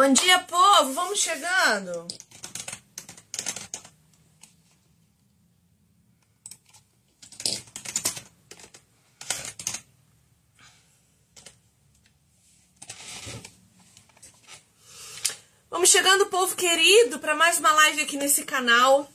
Bom dia, povo! Vamos chegando! Vamos chegando, povo querido, para mais uma live aqui nesse canal.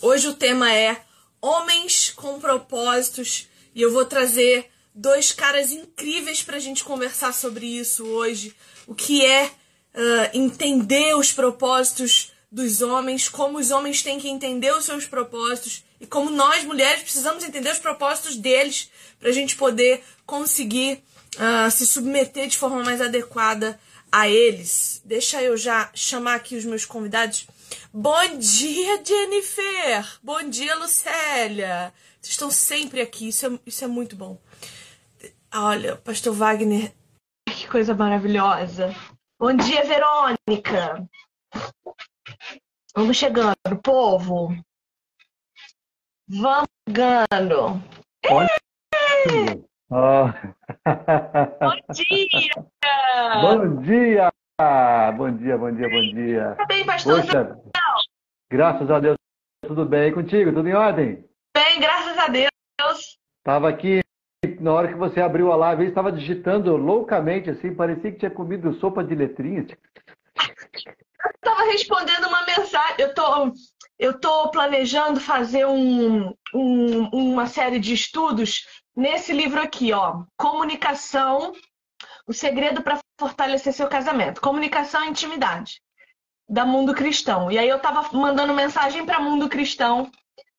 Hoje o tema é Homens com Propósitos e eu vou trazer dois caras incríveis para a gente conversar sobre isso hoje. O que é uh, entender os propósitos dos homens, como os homens têm que entender os seus propósitos e como nós mulheres precisamos entender os propósitos deles para a gente poder conseguir uh, se submeter de forma mais adequada a eles. Deixa eu já chamar aqui os meus convidados. Bom dia, Jennifer! Bom dia, Lucélia! Vocês estão sempre aqui, isso é, isso é muito bom. Olha, Pastor Wagner, que coisa maravilhosa. Bom dia, Verônica! Vamos chegando, povo! Vamos chegando! Oh. Bom dia! Bom dia! Bom dia, bom dia, bom dia. Tá bem, pastor? Poxa, graças a Deus, tudo bem e contigo? Tudo em ordem? Bem, graças a Deus. Estava aqui, na hora que você abriu a live, estava digitando loucamente, assim, parecia que tinha comido sopa de letrinhas. Eu estava respondendo uma mensagem, eu tô, eu tô planejando fazer um, um, uma série de estudos nesse livro aqui, ó, Comunicação, o segredo para fortalecer seu casamento, Comunicação e Intimidade, da Mundo Cristão. E aí eu tava mandando mensagem para Mundo Cristão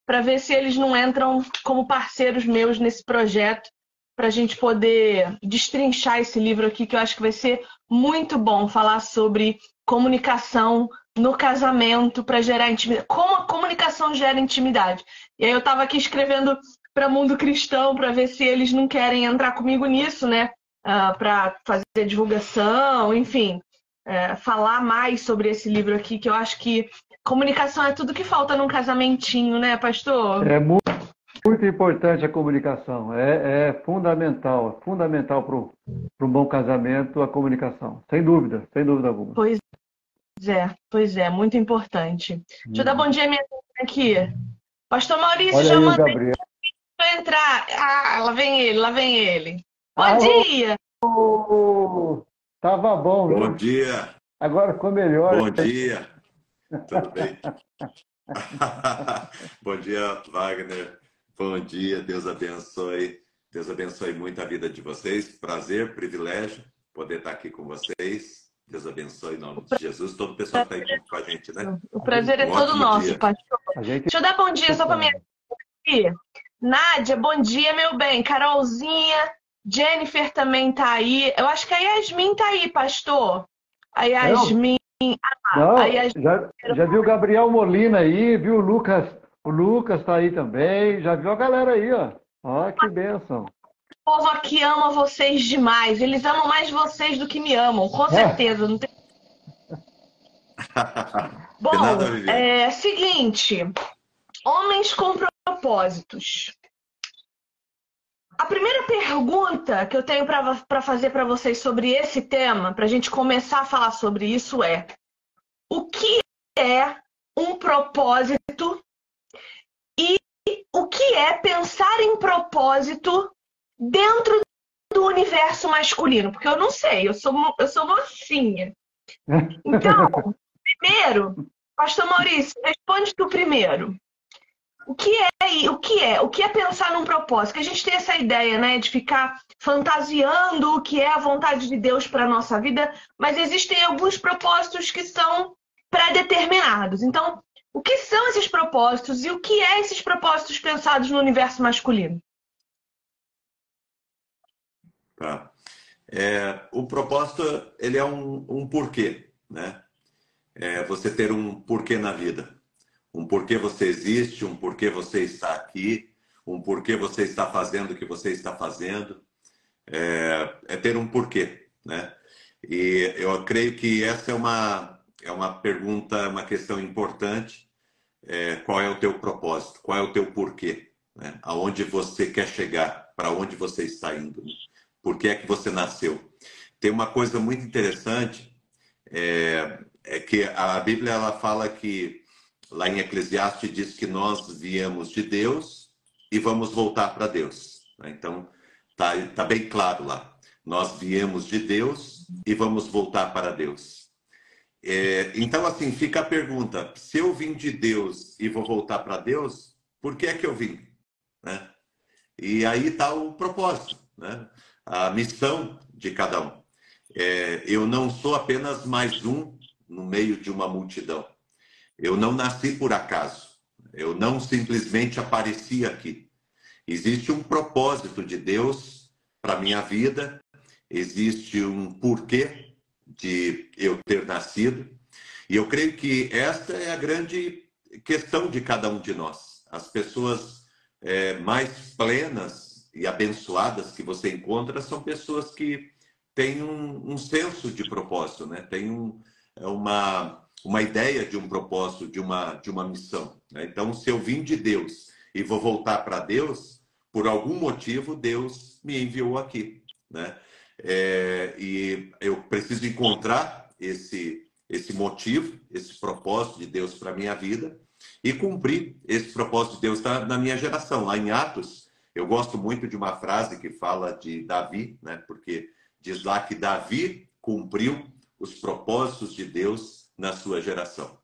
para ver se eles não entram como parceiros meus nesse projeto para a gente poder destrinchar esse livro aqui, que eu acho que vai ser muito bom falar sobre comunicação no casamento para gerar intimidade. Como a comunicação gera intimidade. E aí eu estava aqui escrevendo para Mundo Cristão para ver se eles não querem entrar comigo nisso, né? Uh, ah, para fazer divulgação, enfim, uh, falar mais sobre esse livro aqui, que eu acho que comunicação é tudo que falta num casamentinho, né, pastor? É muito, muito importante a comunicação, é, é fundamental, é fundamental para um bom casamento a comunicação, sem dúvida, sem dúvida alguma. Pois é, pois é, muito importante. Deixa eu dar bom dia minha aqui. Pastor Maurício, Olha já aí, mandei Gabriel. Vai entrar. Ah, lá vem ele, lá vem ele. Bom Ah, dia! ô, Tava bom, Bom viu? dia, Agora ficou melhor. bom dia. Tudo bem? bom dia, Wagner. Bom dia, Deus abençoe. Deus abençoe muito a vida de vocês. Prazer, privilégio poder estar aqui com vocês. Deus abençoe em nome de Jesus. Todo o pessoal que está aqui com a gente, né? O prazer é Um todo nosso, dia. pastor. Gente Deixa eu dar bom dia só para minha aqui. Nádia, bom dia, meu bem. Carolzinha, Jennifer também tá aí. Eu acho que a Yasmin tá aí, pastor. A Yasmin. Não, aí a- já, já viu o Gabriel Molina aí, viu o Lucas, o Lucas tá aí também, já viu a galera aí, ó. Ó, que bênção. O povo aqui ama vocês demais. Eles amam mais vocês do que me amam, com certeza. Não tem... Bom, nada é seguinte, homens com propósitos. A primeira pergunta que eu tenho para fazer para vocês sobre esse tema, para a gente começar a falar sobre isso, é: o que é um propósito e o que é pensar em propósito dentro do universo masculino? Porque eu não sei, eu sou, eu sou mocinha. Então, primeiro, Pastor Maurício, responde tu primeiro. O que é o que é o que é pensar num propósito? Que a gente tem essa ideia, né, de ficar fantasiando o que é a vontade de Deus para nossa vida, mas existem alguns propósitos que são pré-determinados. Então, o que são esses propósitos e o que é esses propósitos pensados no universo masculino? Tá. É, o propósito, ele é um, um porquê, né? É você ter um porquê na vida. Um porquê você existe, um porquê você está aqui, um porquê você está fazendo o que você está fazendo. É, é ter um porquê, né? E eu creio que essa é uma, é uma pergunta, uma questão importante. É, qual é o teu propósito? Qual é o teu porquê? Né? Aonde você quer chegar? Para onde você está indo? Por que é que você nasceu? Tem uma coisa muito interessante é, é que a Bíblia ela fala que lá em Eclesiastes diz que nós viemos de Deus e vamos voltar para Deus. Né? Então tá, tá bem claro lá. Nós viemos de Deus e vamos voltar para Deus. É, então assim fica a pergunta: se eu vim de Deus e vou voltar para Deus, por que é que eu vim? Né? E aí está o propósito, né? a missão de cada um. É, eu não sou apenas mais um no meio de uma multidão. Eu não nasci por acaso. Eu não simplesmente apareci aqui. Existe um propósito de Deus para minha vida. Existe um porquê de eu ter nascido. E eu creio que esta é a grande questão de cada um de nós. As pessoas é, mais plenas e abençoadas que você encontra são pessoas que têm um, um senso de propósito, né? Tem um, é uma, uma ideia de um propósito, de uma, de uma missão. Né? Então, se eu vim de Deus e vou voltar para Deus, por algum motivo, Deus me enviou aqui. Né? É, e eu preciso encontrar esse, esse motivo, esse propósito de Deus para a minha vida e cumprir esse propósito de Deus na, na, minha geração. Lá em Atos, eu gosto muito de uma frase que fala de Davi, né? porque diz lá que Davi cumpriu os propósitos de Deus na sua geração.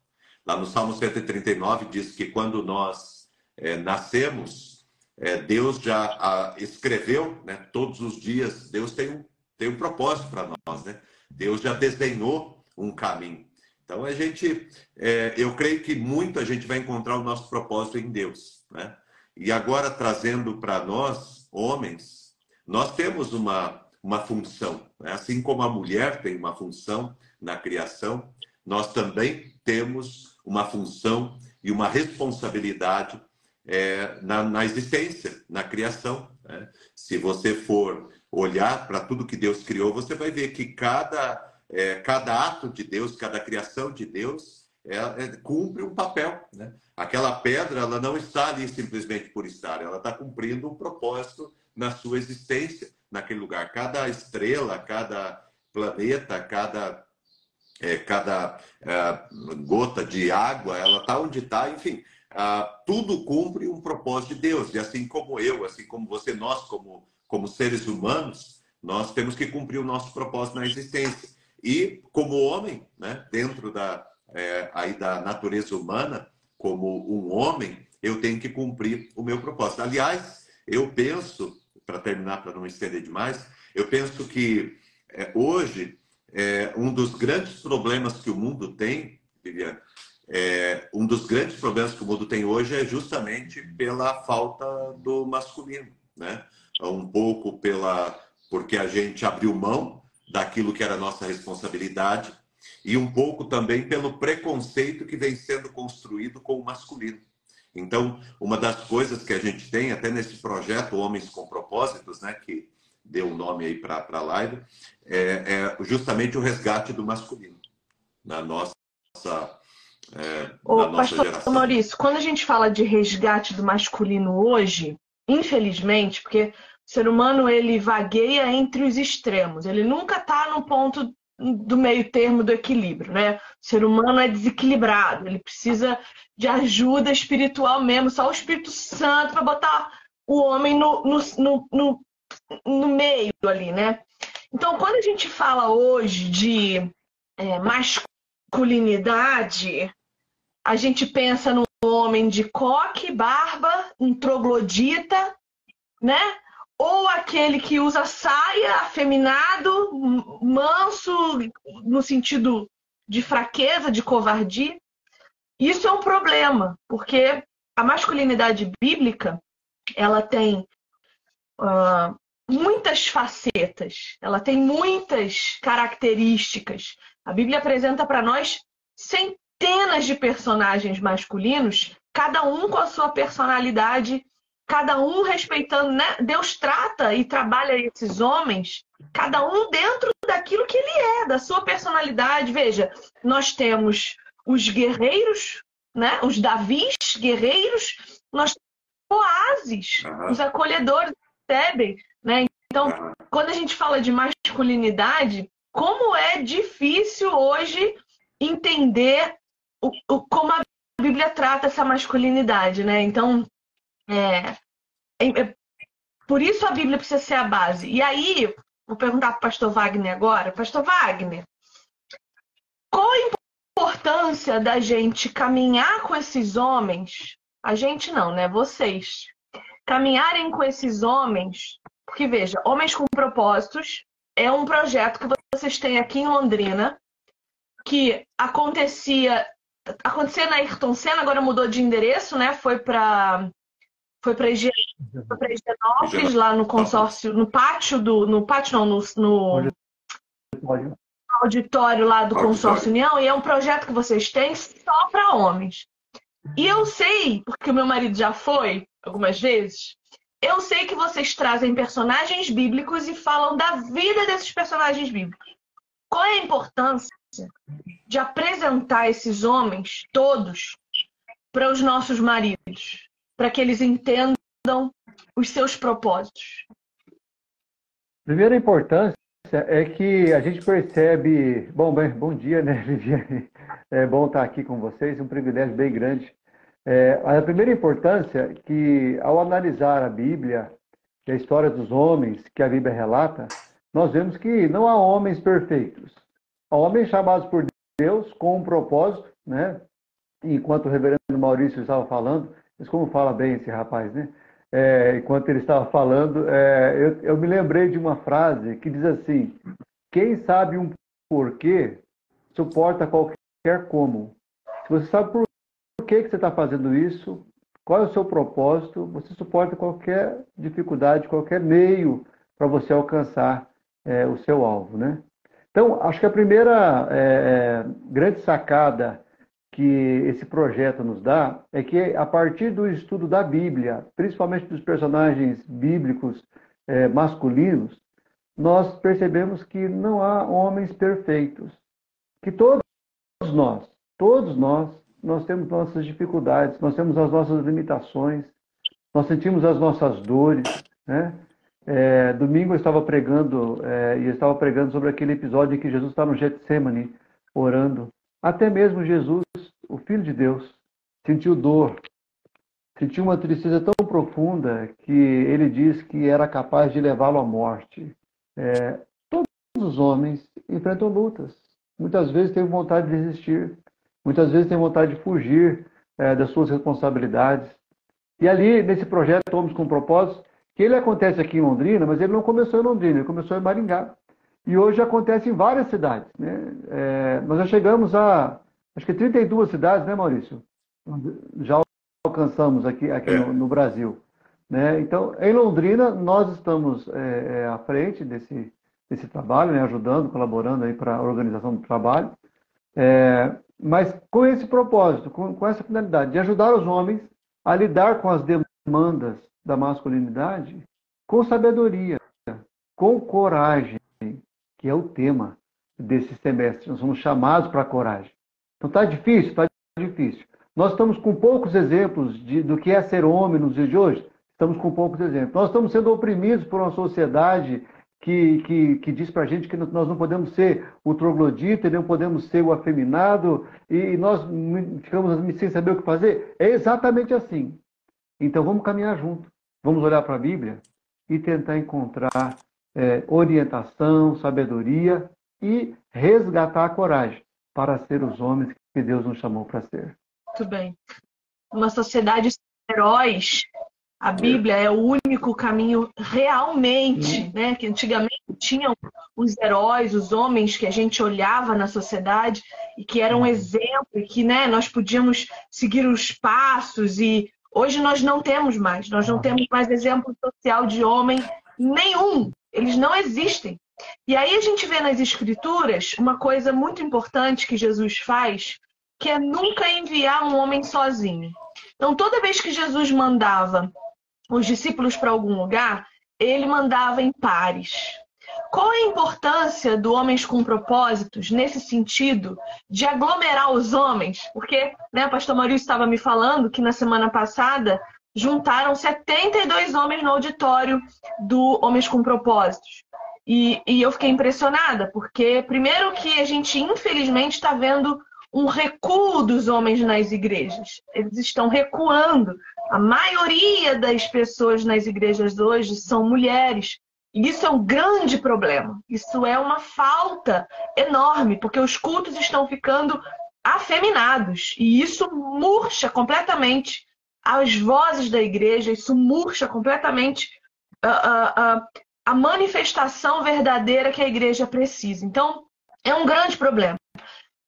Lá no Salmo 139 diz que quando nós é, nascemos, é, Deus já a, escreveu, né, todos os dias, Deus tem um, tem um propósito para nós, né? Deus já desenhou um caminho. Então a gente, é, eu creio que muito a gente vai encontrar o nosso propósito em Deus, né? E agora trazendo para nós, homens, nós temos uma uma função. Né? Assim como a mulher tem uma função na criação, nós também temos uma função e uma responsabilidade é, na, na, existência, na criação. Né? Se você for olhar para tudo que Deus criou, você vai ver que cada, é, cada ato de Deus, cada criação de Deus, é, é, cumpre um papel. Né? Aquela pedra, ela não está ali simplesmente por estar, ela está cumprindo um propósito na sua existência naquele lugar. Cada estrela, cada planeta, cada, é, cada é, gota de água, ela está onde está, enfim. Ah, tudo cumpre um propósito de Deus. E assim como eu, assim como você, nós, como, como seres humanos, nós temos que cumprir o nosso propósito na existência. E como homem, né, dentro da, é, aí da natureza humana, como um homem, eu tenho que cumprir o meu propósito. Aliás, eu penso para terminar, para não estender demais, eu penso que é, hoje é, um dos grandes problemas que o mundo tem, Viviane, é, um dos grandes problemas que o mundo tem hoje é justamente pela falta do masculino, né? Um pouco pela porque a gente abriu mão daquilo que era nossa responsabilidade e um pouco também pelo preconceito que vem sendo construído com o masculino. Então, uma das coisas que a gente tem, até nesse projeto Homens com Propósitos, né, que deu o nome aí para a live, é, é, justamente o resgate do masculino na nossa, é, Ô, na nossa Pastor geração. Maurício, quando a gente fala de resgate do masculino hoje, infelizmente, porque o ser humano ele vagueia entre os extremos, ele nunca está no ponto do meio termo do equilíbrio, né? O ser humano é desequilibrado, ele precisa de ajuda espiritual mesmo, só o Espírito Santo para botar o homem no, no, no, no, meio ali, né? Então, quando a gente fala hoje de é, masculinidade, a gente pensa no homem de coque, barba, um troglodita, né? ou aquele que usa saia, afeminado, manso, no sentido de fraqueza, de covardia. Isso é um problema, porque a masculinidade bíblica ela tem uh, muitas facetas, ela tem muitas características. A Bíblia apresenta para nós centenas de personagens masculinos, cada um com a sua personalidade cada um respeitando, né? Deus trata e trabalha esses homens, cada um dentro daquilo que ele é, da sua personalidade. Veja, nós temos os guerreiros, né? Os Davis, guerreiros, nós temos oásis, uhum. os acolhedores, percebem, né? Então, uhum. quando a gente fala de masculinidade, como é difícil hoje entender o, o, como a Bíblia trata essa masculinidade, né? Então, é, é, é, por isso a Bíblia precisa ser a base. E aí, vou perguntar para o pastor Wagner agora. Pastor Wagner, qual a importância da gente caminhar com esses homens? A gente não, né? Vocês. Caminharem com esses homens, porque veja, Homens com Propósitos é um projeto que vocês têm aqui em Londrina, que acontecia acontecia na Ayrton Senna, agora mudou de endereço, né? Foi para foi para Higienópolis, lá no consórcio, no pátio do. No pátio não, no, no auditório lá do Consórcio União, e é um projeto que vocês têm só para homens. E eu sei, porque o meu marido já foi algumas vezes, eu sei que vocês trazem personagens bíblicos e falam da vida desses personagens bíblicos. Qual é a importância de apresentar esses homens todos para os nossos maridos, para que eles entendam os seus propósitos? Primeira importância é que a gente percebe. Bom, bem, bom dia, né, Viviane? É bom estar aqui com vocês, um privilégio bem grande. É, a primeira importância é que, ao analisar a Bíblia e a história dos homens que a Bíblia relata, nós vemos que não há homens perfeitos. Homens chamados por Deus com um propósito, né? Enquanto o reverendo Maurício estava falando, mas como fala bem esse rapaz, né? É, enquanto ele estava falando, é, eu, eu, me lembrei de uma frase que diz assim: quem sabe um porquê suporta qualquer como. Se você sabe por que, que você está fazendo isso, qual é o seu propósito, você suporta qualquer dificuldade, qualquer meio para você alcançar é, o seu alvo, né? Então, acho que a primeira é, é, grande sacada que esse projeto nos dá é que, a partir do estudo da Bíblia, principalmente dos personagens bíblicos é, masculinos, nós percebemos que não há homens perfeitos. Que todos nós, todos nós, nós temos nossas dificuldades, nós temos as nossas limitações, nós sentimos as nossas dores, né? É, domingo eu estava pregando é, e estava pregando sobre aquele episódio em que Jesus está no Getsemane orando. Até mesmo Jesus, o Filho de Deus, sentiu dor, sentiu uma tristeza tão profunda que ele diz que era capaz de levá-lo à morte. É, todos os homens enfrentam lutas. Muitas vezes têm vontade de resistir, muitas vezes têm vontade de fugir é, das suas responsabilidades. E ali, nesse projeto Homens com Propósito, que ele acontece aqui em Londrina, mas ele não começou em Londrina, ele começou em Maringá. E hoje acontece em várias cidades. Né? É, nós já chegamos a, acho que 32 cidades, né, Maurício? Já alcançamos aqui, aqui no, no Brasil. Né? Então, em Londrina, nós estamos é, é, à frente desse, desse trabalho, né? ajudando, colaborando aí para a organização do trabalho. É, mas com esse propósito, com, com essa finalidade de ajudar os homens a lidar com as demandas da masculinidade com sabedoria, com coragem, que é o tema desse semestre. Nós somos chamados para a coragem. Então está difícil, está difícil. Nós estamos com poucos exemplos de, do que é ser homem nos dias de hoje. Estamos com poucos exemplos. Nós estamos sendo oprimidos por uma sociedade que, que, que diz para a gente que nós não podemos ser o troglodita, não podemos ser o afeminado, e nós ficamos sem saber o que fazer. É exatamente assim. Então vamos caminhar junto. Vamos olhar para a Bíblia e tentar encontrar é, orientação, sabedoria e resgatar a coragem para ser os homens que Deus nos chamou para ser. Muito bem. Uma sociedade de heróis, a Bíblia é o único caminho realmente, uhum. né? Que antigamente tinham os heróis, os homens que a gente olhava na sociedade e que eram um exemplo, e que né, nós podíamos seguir os passos e Hoje nós não temos mais, nós não temos mais exemplo social de homem nenhum. Eles não existem. E aí a gente vê nas escrituras uma coisa muito importante que Jesus faz, que é nunca enviar um homem sozinho. Então, toda vez que Jesus mandava os discípulos para algum lugar, ele mandava em pares. Qual a importância do Homens com Propósitos nesse sentido de aglomerar os homens? Porque né, o pastor Maurício estava me falando que na semana passada juntaram 72 homens no auditório do Homens com Propósitos. E, e eu fiquei impressionada, porque primeiro que a gente infelizmente está vendo um recuo dos homens nas igrejas. Eles estão recuando. A maioria das pessoas nas igrejas hoje são mulheres. E isso é um grande problema. Isso é uma falta enorme, porque os cultos estão ficando afeminados. E isso murcha completamente as vozes da igreja, isso murcha completamente a, a, a, a manifestação verdadeira que a igreja precisa. Então, é um grande problema.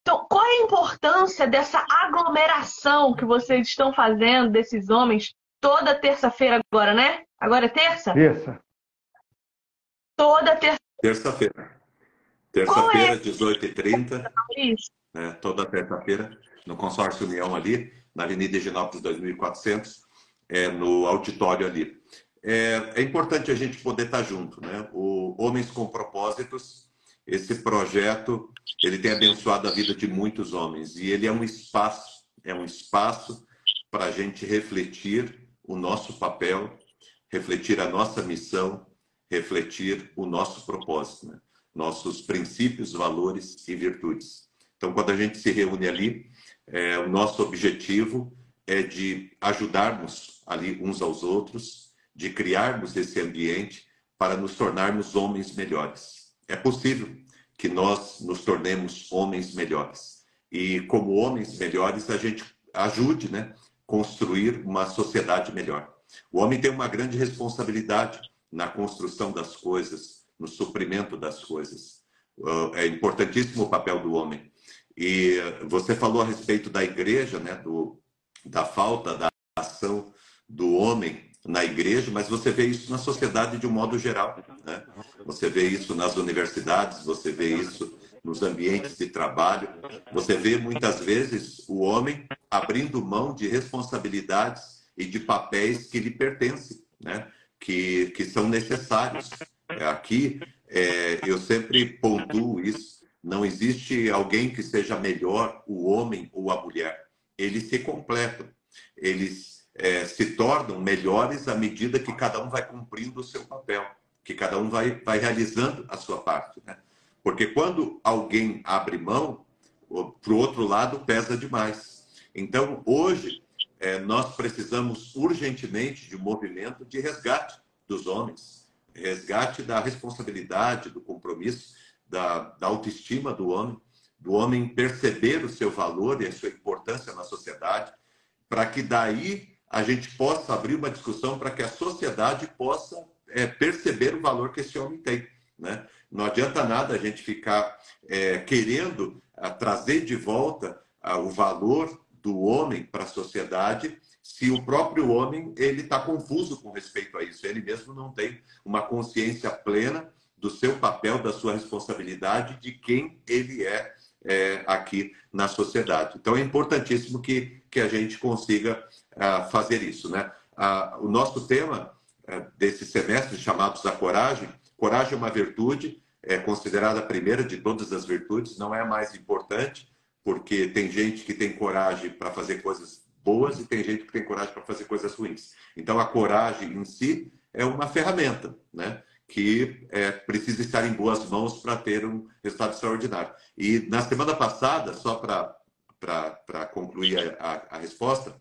Então, qual é a importância dessa aglomeração que vocês estão fazendo desses homens toda terça-feira agora, né? Agora é terça? Terça. Toda terça. Terça-feira. Terça-feira, é? 18h30. Né, toda terça-feira, no Consórcio União ali, na Avenida Higienópolis 2400, é, no auditório ali. É, é, importante a gente poder estar junto, né? O Homens com Propósitos, esse projeto, ele tem abençoado a vida de muitos homens e ele é um espaço, é um espaço para a gente refletir o nosso papel, refletir a nossa missão, refletir o nosso propósito, né? nossos princípios, valores e virtudes. Então, quando a gente se reúne ali, é, o nosso objetivo é de ajudarmos ali uns aos outros, de criarmos esse ambiente para nos tornarmos homens melhores. É possível que nós nos tornemos homens melhores. E como homens melhores, a gente ajude, né, construir uma sociedade melhor. O homem tem uma grande responsabilidade na construção das coisas, no suprimento das coisas. Uh, é importantíssimo o papel do homem. E você falou a respeito da igreja, né, do, da falta da ação do homem na igreja, mas você vê isso na sociedade de um modo geral. Né? Você vê isso nas universidades, você vê isso nos ambientes de trabalho. Você vê muitas vezes o homem abrindo mão de responsabilidades e de papéis que lhe pertencem, né? Que, que são necessários. Aqui, é, eu sempre pontuo isso não existe alguém que seja melhor, o homem ou a mulher. Eles se completam. Eles é, se tornam melhores à medida que cada um vai cumprindo o seu papel, que cada um vai, vai realizando a sua parte. Né? Porque quando alguém abre mão, para o outro lado pesa demais. Então, hoje, é, nós precisamos urgentemente de um movimento de resgate dos homens, resgate da responsabilidade, do compromisso da, da autoestima do homem, do homem perceber o seu valor e a sua importância na sociedade, para que daí a gente possa abrir uma discussão para que a sociedade possa é, perceber o valor que esse homem tem. Né? Não adianta nada a gente ficar é, querendo a, trazer de volta a, o valor do homem para a sociedade se o próprio homem ele está confuso com respeito a isso. Ele mesmo não tem uma consciência plena do seu papel, da sua responsabilidade, de quem ele é, é aqui na sociedade. Então é importantíssimo que, que a gente consiga uh, fazer isso. Né? Uh, o nosso tema uh, desse semestre, chamados a coragem, coragem é uma virtude, é considerada a primeira de todas as virtudes, não é a mais importante, porque tem gente que tem coragem para fazer coisas boas e tem gente que tem coragem para fazer coisas ruins. Então a coragem em si é uma ferramenta, né? que é, precisa estar em boas mãos para ter um resultado extraordinário. E na semana passada, só para concluir a, a, a, resposta,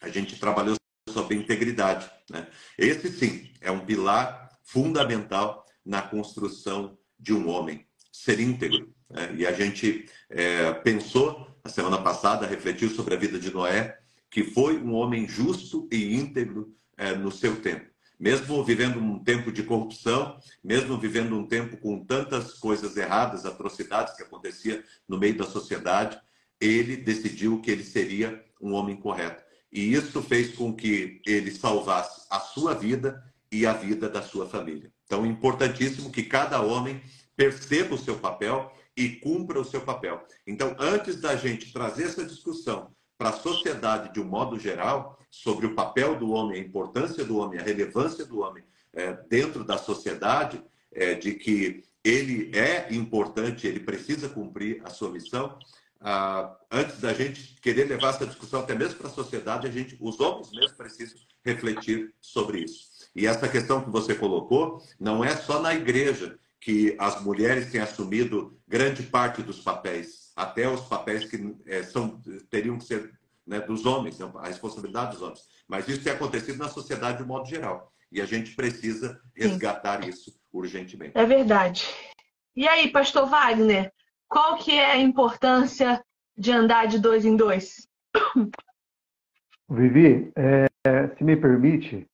a gente trabalhou sobre integridade. Né? Esse, sim, é um pilar fundamental na construção de um homem, ser íntegro. Né? E a gente é, pensou, na semana passada, refletiu sobre a vida de Noé, que foi um homem justo e íntegro é, no seu tempo mesmo vivendo um tempo de corrupção, mesmo vivendo um tempo com tantas coisas erradas, atrocidades que acontecia no meio da sociedade, ele decidiu que ele seria um homem correto. E isso fez com que ele salvasse a sua vida e a vida da sua família. Então, é importantíssimo que cada homem perceba o seu papel e cumpra o seu papel. Então, antes da gente trazer essa discussão para a sociedade de um modo geral, sobre o papel do homem, a importância do homem, a relevância do homem é, dentro da sociedade, é, de que ele é importante, ele precisa cumprir a sua missão. Ah, antes da gente querer levar essa discussão até mesmo para a sociedade, a gente, os homens mesmo precisam refletir sobre isso. E essa questão que você colocou não é só na igreja que as mulheres têm assumido grande parte dos papéis, até os papéis que é, são, teriam que ser né, dos homens, né, a responsabilidade dos homens. Mas isso tem acontecido na sociedade de modo geral. E a gente precisa resgatar Sim. isso urgentemente. É verdade. E aí, pastor Wagner, qual que é a importância de andar de dois em dois? Vivi, é, se me permite,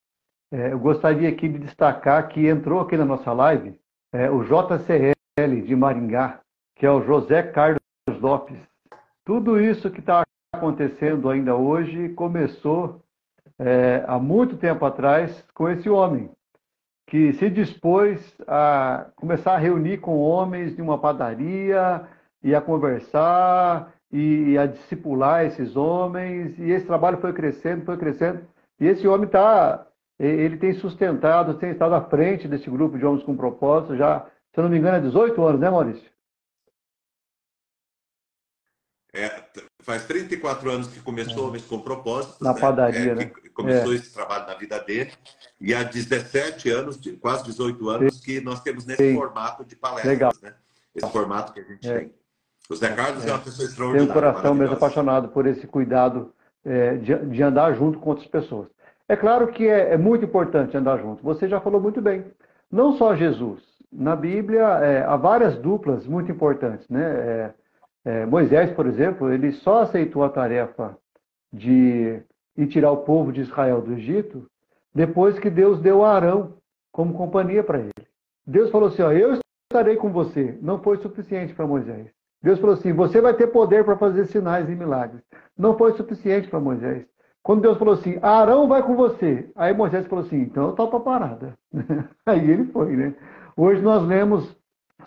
é, eu gostaria aqui de destacar que entrou aqui na nossa live é, o JCL de Maringá, que é o José Carlos Lopes. Tudo isso que está acontecendo ainda hoje começou é, há muito tempo atrás com esse homem, que se dispôs a começar a reunir com homens de uma padaria e a conversar e a discipular esses homens. E esse trabalho foi crescendo, foi crescendo. E esse homem está, ele tem sustentado, tem estado à frente desse grupo de homens com propósito já, se não me engano, há 18 anos, né, Maurício? É, faz 34 anos que começou é. Homens com Propósitos. Na né? padaria, é, né? Começou é. esse trabalho na vida dele. E há 17 anos, quase 18 anos, que nós temos nesse Sim. formato de palestras. Legal. Né? Esse formato que a gente é. tem. O Zé Carlos é, é uma pessoa extraordinária. Tem um coração mesmo apaixonado por esse cuidado é, de, de, andar junto com outras pessoas. É claro que é, é, muito importante andar junto. Você já falou muito bem. Não só Jesus. Na Bíblia é, há várias duplas muito importantes. Né? É, Moisés, por exemplo, ele só aceitou a tarefa de ir tirar o povo de Israel do Egito depois que Deus deu a Arão como companhia para ele. Deus falou assim: ó, eu estarei com você. Não foi suficiente para Moisés. Deus falou assim: você vai ter poder para fazer sinais e milagres. Não foi suficiente para Moisés. Quando Deus falou assim: Arão vai com você. Aí Moisés falou assim: então eu topo a parada. Aí ele foi, né? Hoje nós lemos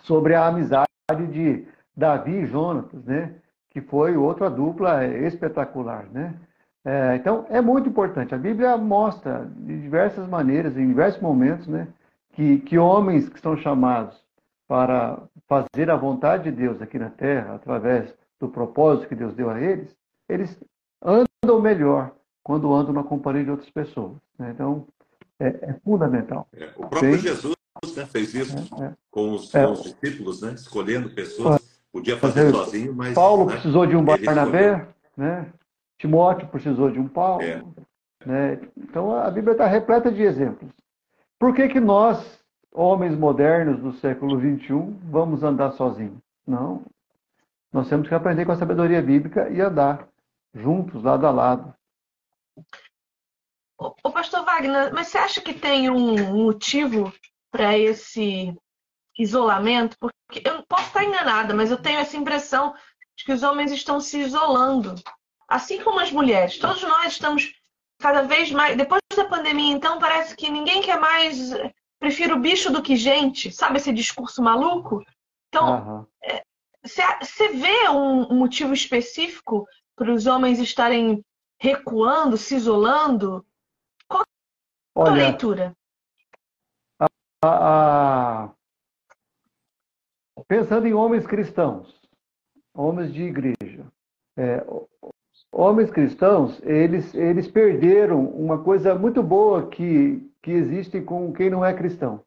sobre a amizade de Davi e Jonatas, né? Que foi outra dupla espetacular, né? É, então é muito importante. A Bíblia mostra de diversas maneiras, em diversos momentos, né? Que, que homens que são chamados para fazer a vontade de Deus aqui na terra, através do propósito que Deus deu a eles, eles andam melhor quando andam na companhia de outras pessoas. Né? Então, é, é fundamental. É, o próprio Jesus né, fez isso é, é. com, os, é. com, os, discípulos, né, escolhendo pessoas. Podia fazer sozinho, mas. Paulo né, precisou de um Barnabé, né? Timóteo precisou de um Paulo. É. Né? Então, a Bíblia está repleta de exemplos. Por que, que nós homens modernos do século XXI vamos andar sozinhos. Não. Nós temos que aprender com a sabedoria bíblica e andar juntos, lado a lado. O pastor Wagner, mas você acha que tem um motivo para esse isolamento? Porque eu posso estar enganada, mas eu tenho essa impressão de que os homens estão se isolando, assim como as mulheres. Todos nós estamos cada vez mais. Depois da pandemia, então, parece que ninguém quer mais prefiro bicho do que gente, sabe esse discurso maluco? Então, você uhum. vê um, motivo específico para os homens estarem recuando, se isolando? Qual Olha, a leitura? A, a, pensando em homens cristãos, homens de igreja, é, homens cristãos, eles, eles perderam uma coisa muito boa que, que existe com quem não é cristão.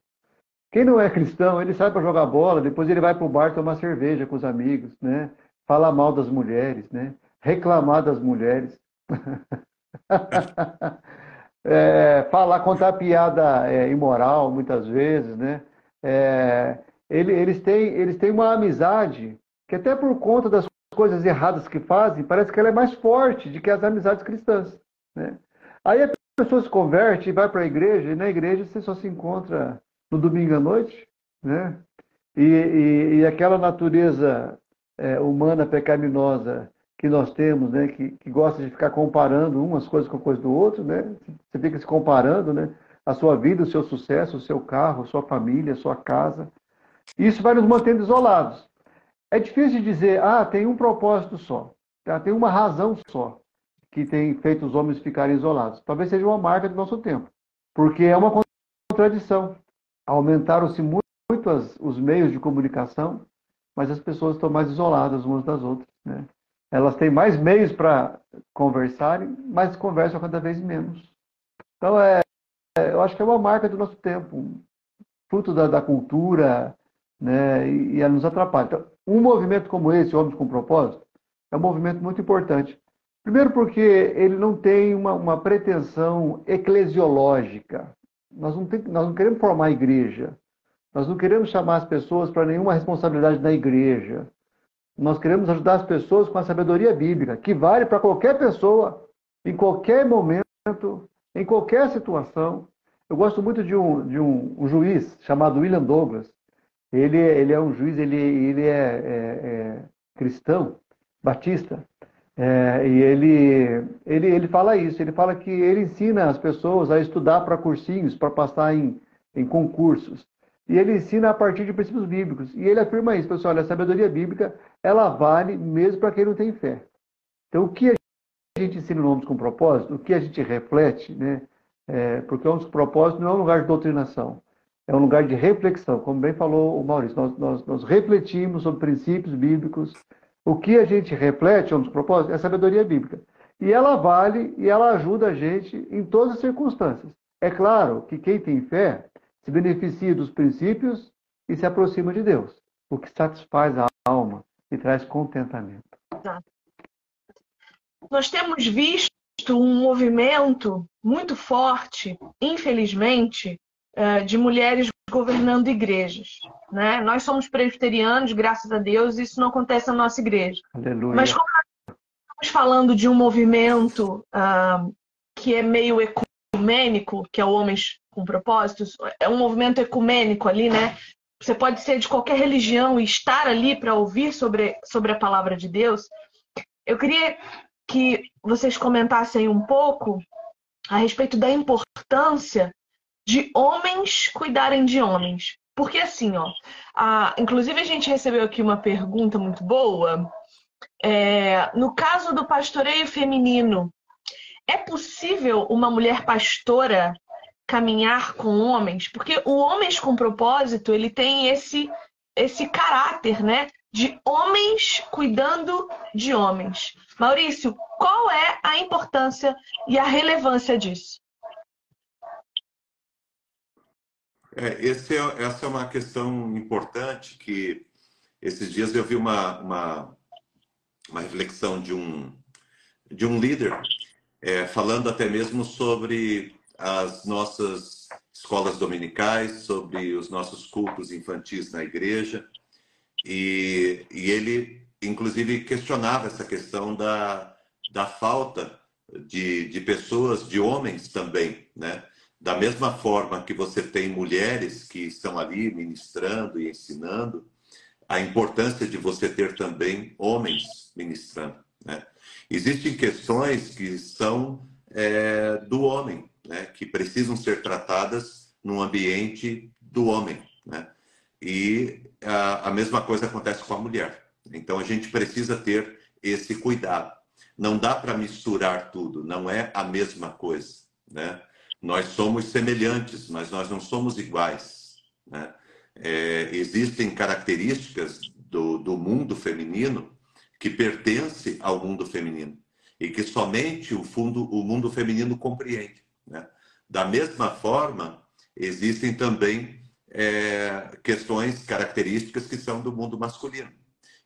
Quem não é cristão, ele sai para jogar bola, depois ele vai para o bar tomar cerveja com os amigos, né? Falar mal das mulheres, né? Reclamar das mulheres. é, falar, contar piada é, imoral, muitas vezes, né? É, ele, eles, têm, eles têm uma amizade que até por conta das coisas erradas que fazem, parece que ela é mais forte do que as amizades cristãs. Né? Aí a pessoa se converte e vai para a igreja, e na igreja você só se encontra no domingo à noite, né? E, e, e aquela natureza é, humana pecaminosa que nós temos, né? Que, que, gosta de ficar comparando umas coisas com a coisa do outro, né? Você fica se comparando, né? A sua vida, o seu sucesso, o seu carro, a sua família, a sua casa. Isso vai nos mantendo isolados. É difícil dizer, ah, tem um propósito só, tá? tem uma razão só que tem feito os homens ficarem isolados. Talvez seja uma marca do nosso tempo, porque é uma contradição. Aumentaram-se muito as, os meios de comunicação, mas as pessoas estão mais isoladas umas das outras. Né? Elas têm mais meios para conversarem, mas conversam cada vez menos. Então, é, é, eu acho que é uma marca do nosso tempo, fruto da, da cultura, né? e, e ela nos atrapalha. Então, um movimento como esse, Homens com Propósito, é um movimento muito importante. Primeiro porque ele não tem uma, uma pretensão eclesiológica. Nós não, tem, nós não queremos formar igreja. Nós não queremos chamar as pessoas para nenhuma responsabilidade na igreja. Nós queremos ajudar as pessoas com a sabedoria bíblica, que vale para qualquer pessoa, em qualquer momento, em qualquer situação. Eu gosto muito de um, de um, um juiz chamado William Douglas. Ele, ele é um juiz, ele, ele é, é, é cristão, batista, é, e ele, ele, ele fala isso, ele fala que ele ensina as pessoas a estudar para cursinhos, para passar em, em concursos. E ele ensina a partir de princípios bíblicos. E ele afirma isso, pessoal, a sabedoria bíblica, ela vale mesmo para quem não tem fé. Então, o que a gente ensina no Homens com Propósito, o que a gente reflete, né? É, porque o Homens com Propósito não é um lugar de doutrinação, é um lugar de reflexão, como bem falou o Maurício. Nós, nós, nós refletimos sobre princípios bíblicos. O que a gente reflete, Homens com Propósito, é a sabedoria bíblica. E ela vale e ela ajuda a gente em todas as circunstâncias. É claro que quem tem fé se beneficia dos princípios e se aproxima de Deus, o que satisfaz a alma e traz contentamento. Nós temos visto um movimento muito forte, infelizmente, de mulheres governando igrejas. Né? Nós somos presbiterianos, graças a Deus, isso não acontece na nossa igreja. Aleluia. Mas como estamos falando de um movimento uh, que é meio ecumênico, que é o Homens com Propósitos, é um movimento ecumênico ali, né? Você pode ser de qualquer religião e estar ali para ouvir sobre, sobre a palavra de Deus. Eu queria que vocês comentassem um pouco a respeito da importância de homens cuidarem de homens. Porque assim, ó, a, inclusive a gente recebeu aqui uma pergunta muito boa. É, no caso do pastoreio feminino, é possível uma mulher pastora caminhar com homens? Porque o homens com propósito, ele tem esse esse caráter, né, de homens cuidando de homens. Maurício, qual é a importância e a relevância disso? É, é, essa é uma questão importante que esses dias eu vi uma, uma, uma reflexão de um, de um líder é, falando até mesmo sobre as nossas escolas dominicais, sobre os nossos cultos infantis na igreja. E, e ele, inclusive, questionava essa questão da, da falta de, de pessoas, de homens também, né? Da mesma forma que você tem mulheres que estão ali ministrando e ensinando, a importância de você ter também homens ministrando. Né? Existem questões que são é, do homem, né? que precisam ser tratadas no ambiente do homem. Né? E a, a mesma coisa acontece com a mulher. Então a gente precisa ter esse cuidado. Não dá para misturar tudo, não é a mesma coisa. Né? Nós somos semelhantes, mas nós não somos iguais. Né? É, existem características do, do mundo feminino que pertence ao mundo feminino e que somente o, fundo, o mundo feminino compreende. Né? Da mesma forma, existem também é, questões, características que são do mundo masculino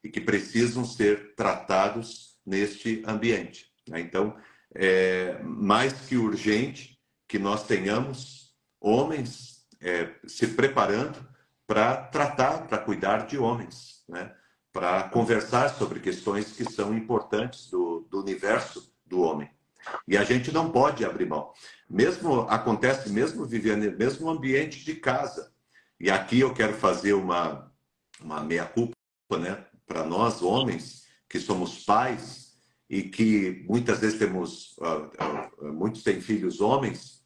e que precisam ser tratados neste ambiente. Né? Então, é mais que urgente que nós tenhamos homens é, se preparando para tratar, para cuidar de homens, né? para conversar sobre questões que são importantes do, do universo do homem. E a gente não pode abrir mão. Mesmo acontece, mesmo vivendo mesmo ambiente de casa. E aqui eu quero fazer uma, uma meia-culpa né, para nós, homens, que somos pais e que muitas vezes temos, uh, uh, muitos têm filhos homens,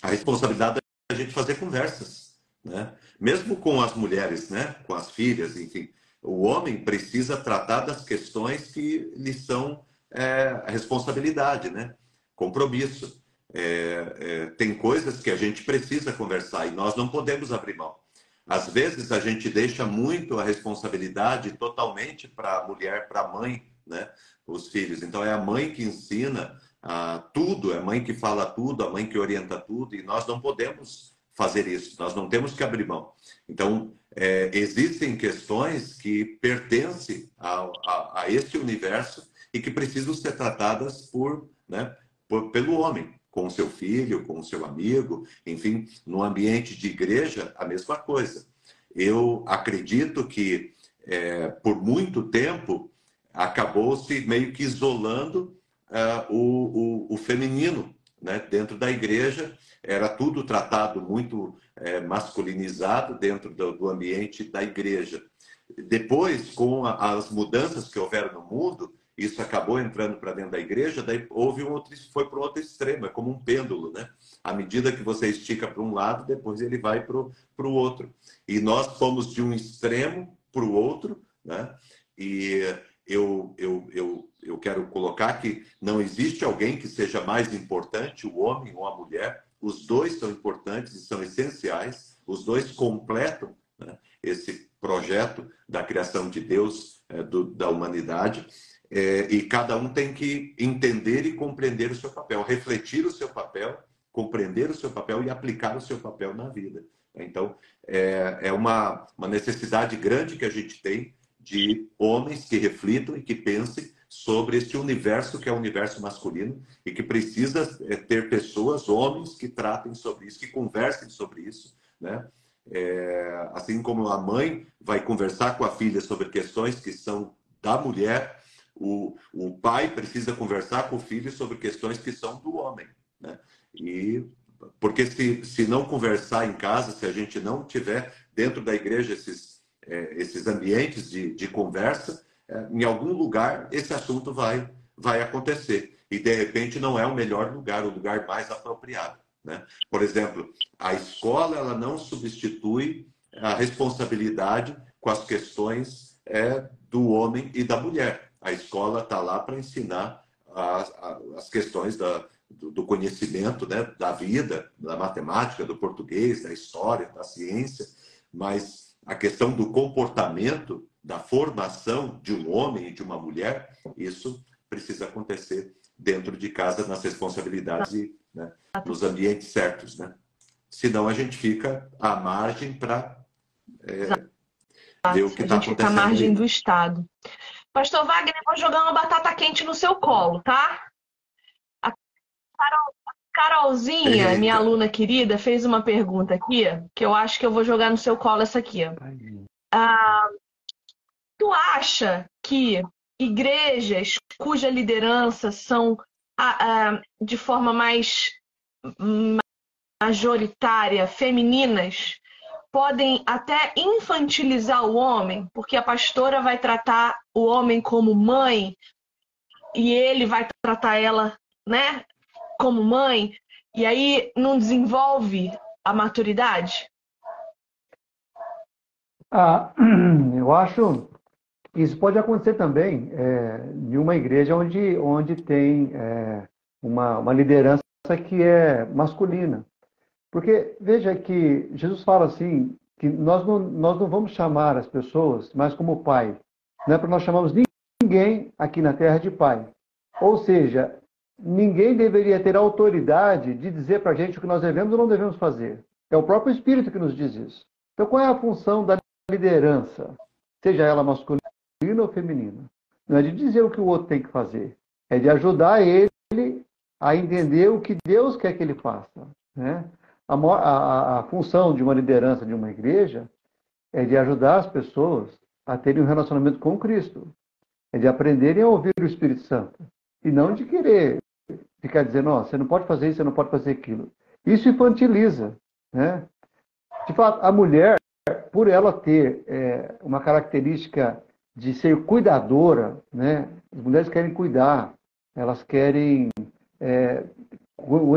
a responsabilidade é a gente fazer conversas. Né? Mesmo com as mulheres, né? com as filhas, enfim. O homem precisa tratar das questões que lhe são é, responsabilidade, né? compromisso. É, é, tem coisas que a gente precisa conversar e nós não podemos abrir mão. Às vezes a gente deixa muito a responsabilidade totalmente para a mulher, para a mãe, né? Os filhos. Então é a mãe que ensina ah, tudo, é a mãe que fala tudo, a mãe que orienta tudo, e nós não podemos fazer isso, nós não temos que abrir mão. Então, é, existem questões que pertencem a, a, a este universo e que precisam ser tratadas por, né, por, pelo homem, com seu filho, com seu amigo, enfim, no ambiente de igreja, a mesma coisa. Eu acredito que, é, por muito tempo, acabou-se meio que isolando uh, o, o, o, feminino né, dentro da igreja. Era tudo tratado muito é, masculinizado dentro do, do, ambiente da igreja. Depois, com a, as mudanças que houveram no mundo, isso acabou entrando para dentro da igreja, daí houve um outro, foi para o outro extremo, é como um pêndulo, né? À medida que você estica para um lado, depois ele vai para o outro. E nós fomos de um extremo para o outro, né? E eu, eu, eu, eu quero colocar que não existe alguém que seja mais importante, o homem ou a mulher. Os dois são importantes e são essenciais. Os dois completam né, esse projeto da criação de Deus, é, do, da humanidade. É, e cada um tem que entender e compreender o seu papel, refletir o seu papel, compreender o seu papel e aplicar o seu papel na vida. Então, é, é uma, uma necessidade grande que a gente tem de homens que reflitam e que pensem sobre este universo que é o universo masculino e que precisa é, ter pessoas, homens, que tratem sobre isso, que conversem sobre isso, né? É, assim como a mãe vai conversar com a filha sobre questões que são da mulher, o, o pai precisa conversar com o filho sobre questões que são do homem. Né? E porque se, se não conversar em casa, se a gente não tiver dentro da igreja esses, é, esses ambientes de, de conversa, é, em algum lugar esse assunto vai, vai acontecer. E de repente não é o melhor lugar, o lugar mais apropriado. Né? Por exemplo, a escola ela não substitui a responsabilidade com as questões é, do homem e da mulher. A escola está lá para ensinar as, as questões da, do, conhecimento né, da vida, da matemática, do português, da história, da ciência, mas a questão do comportamento, da formação de um homem e de uma mulher, isso precisa acontecer dentro de casa, nas responsabilidades e né, nos ambientes certos. Né? Senão a gente fica à margem para é, ver o que está acontecendo. Fica à margem aí. do Estado. Pastor Wagner, vou jogar uma batata quente no seu colo, tá? A Carol, Carolzinha, minha aluna querida, fez uma pergunta aqui que eu acho que eu vou jogar no seu colo essa aqui. Ah, tu acha que igrejas cuja liderança são ah, ah, de forma mais majoritária femininas podem até infantilizar o homem, porque a pastora vai tratar o homem como mãe e ele vai tratar ela, né, como mãe, e aí não desenvolve a maturidade? Ah, eu acho que isso pode acontecer também é, em uma igreja onde, onde tem é, uma, uma liderança que é masculina. Porque veja que Jesus fala assim, que nós não, nós não vamos chamar as pessoas mais como pai. Não é para nós chamarmos ninguém aqui na terra de pai. Ou seja, ninguém deveria ter autoridade de dizer para a gente o que nós devemos ou não devemos fazer. É o próprio Espírito que nos diz isso. Então, qual é a função da liderança? Seja ela masculina ou feminina. Não é de dizer o que o outro tem que fazer. É de ajudar ele a entender o que Deus quer que ele faça. Né? A, a, a função de uma liderança de uma igreja é de ajudar as pessoas a terem um relacionamento com Cristo. É de aprenderem a ouvir o Espírito Santo. E não de querer ficar dizendo, oh, você não pode fazer isso, você não pode fazer aquilo. Isso infantiliza. Né? De fato, a mulher, por ela ter é, uma característica de ser cuidadora, né? as mulheres querem cuidar, elas querem é,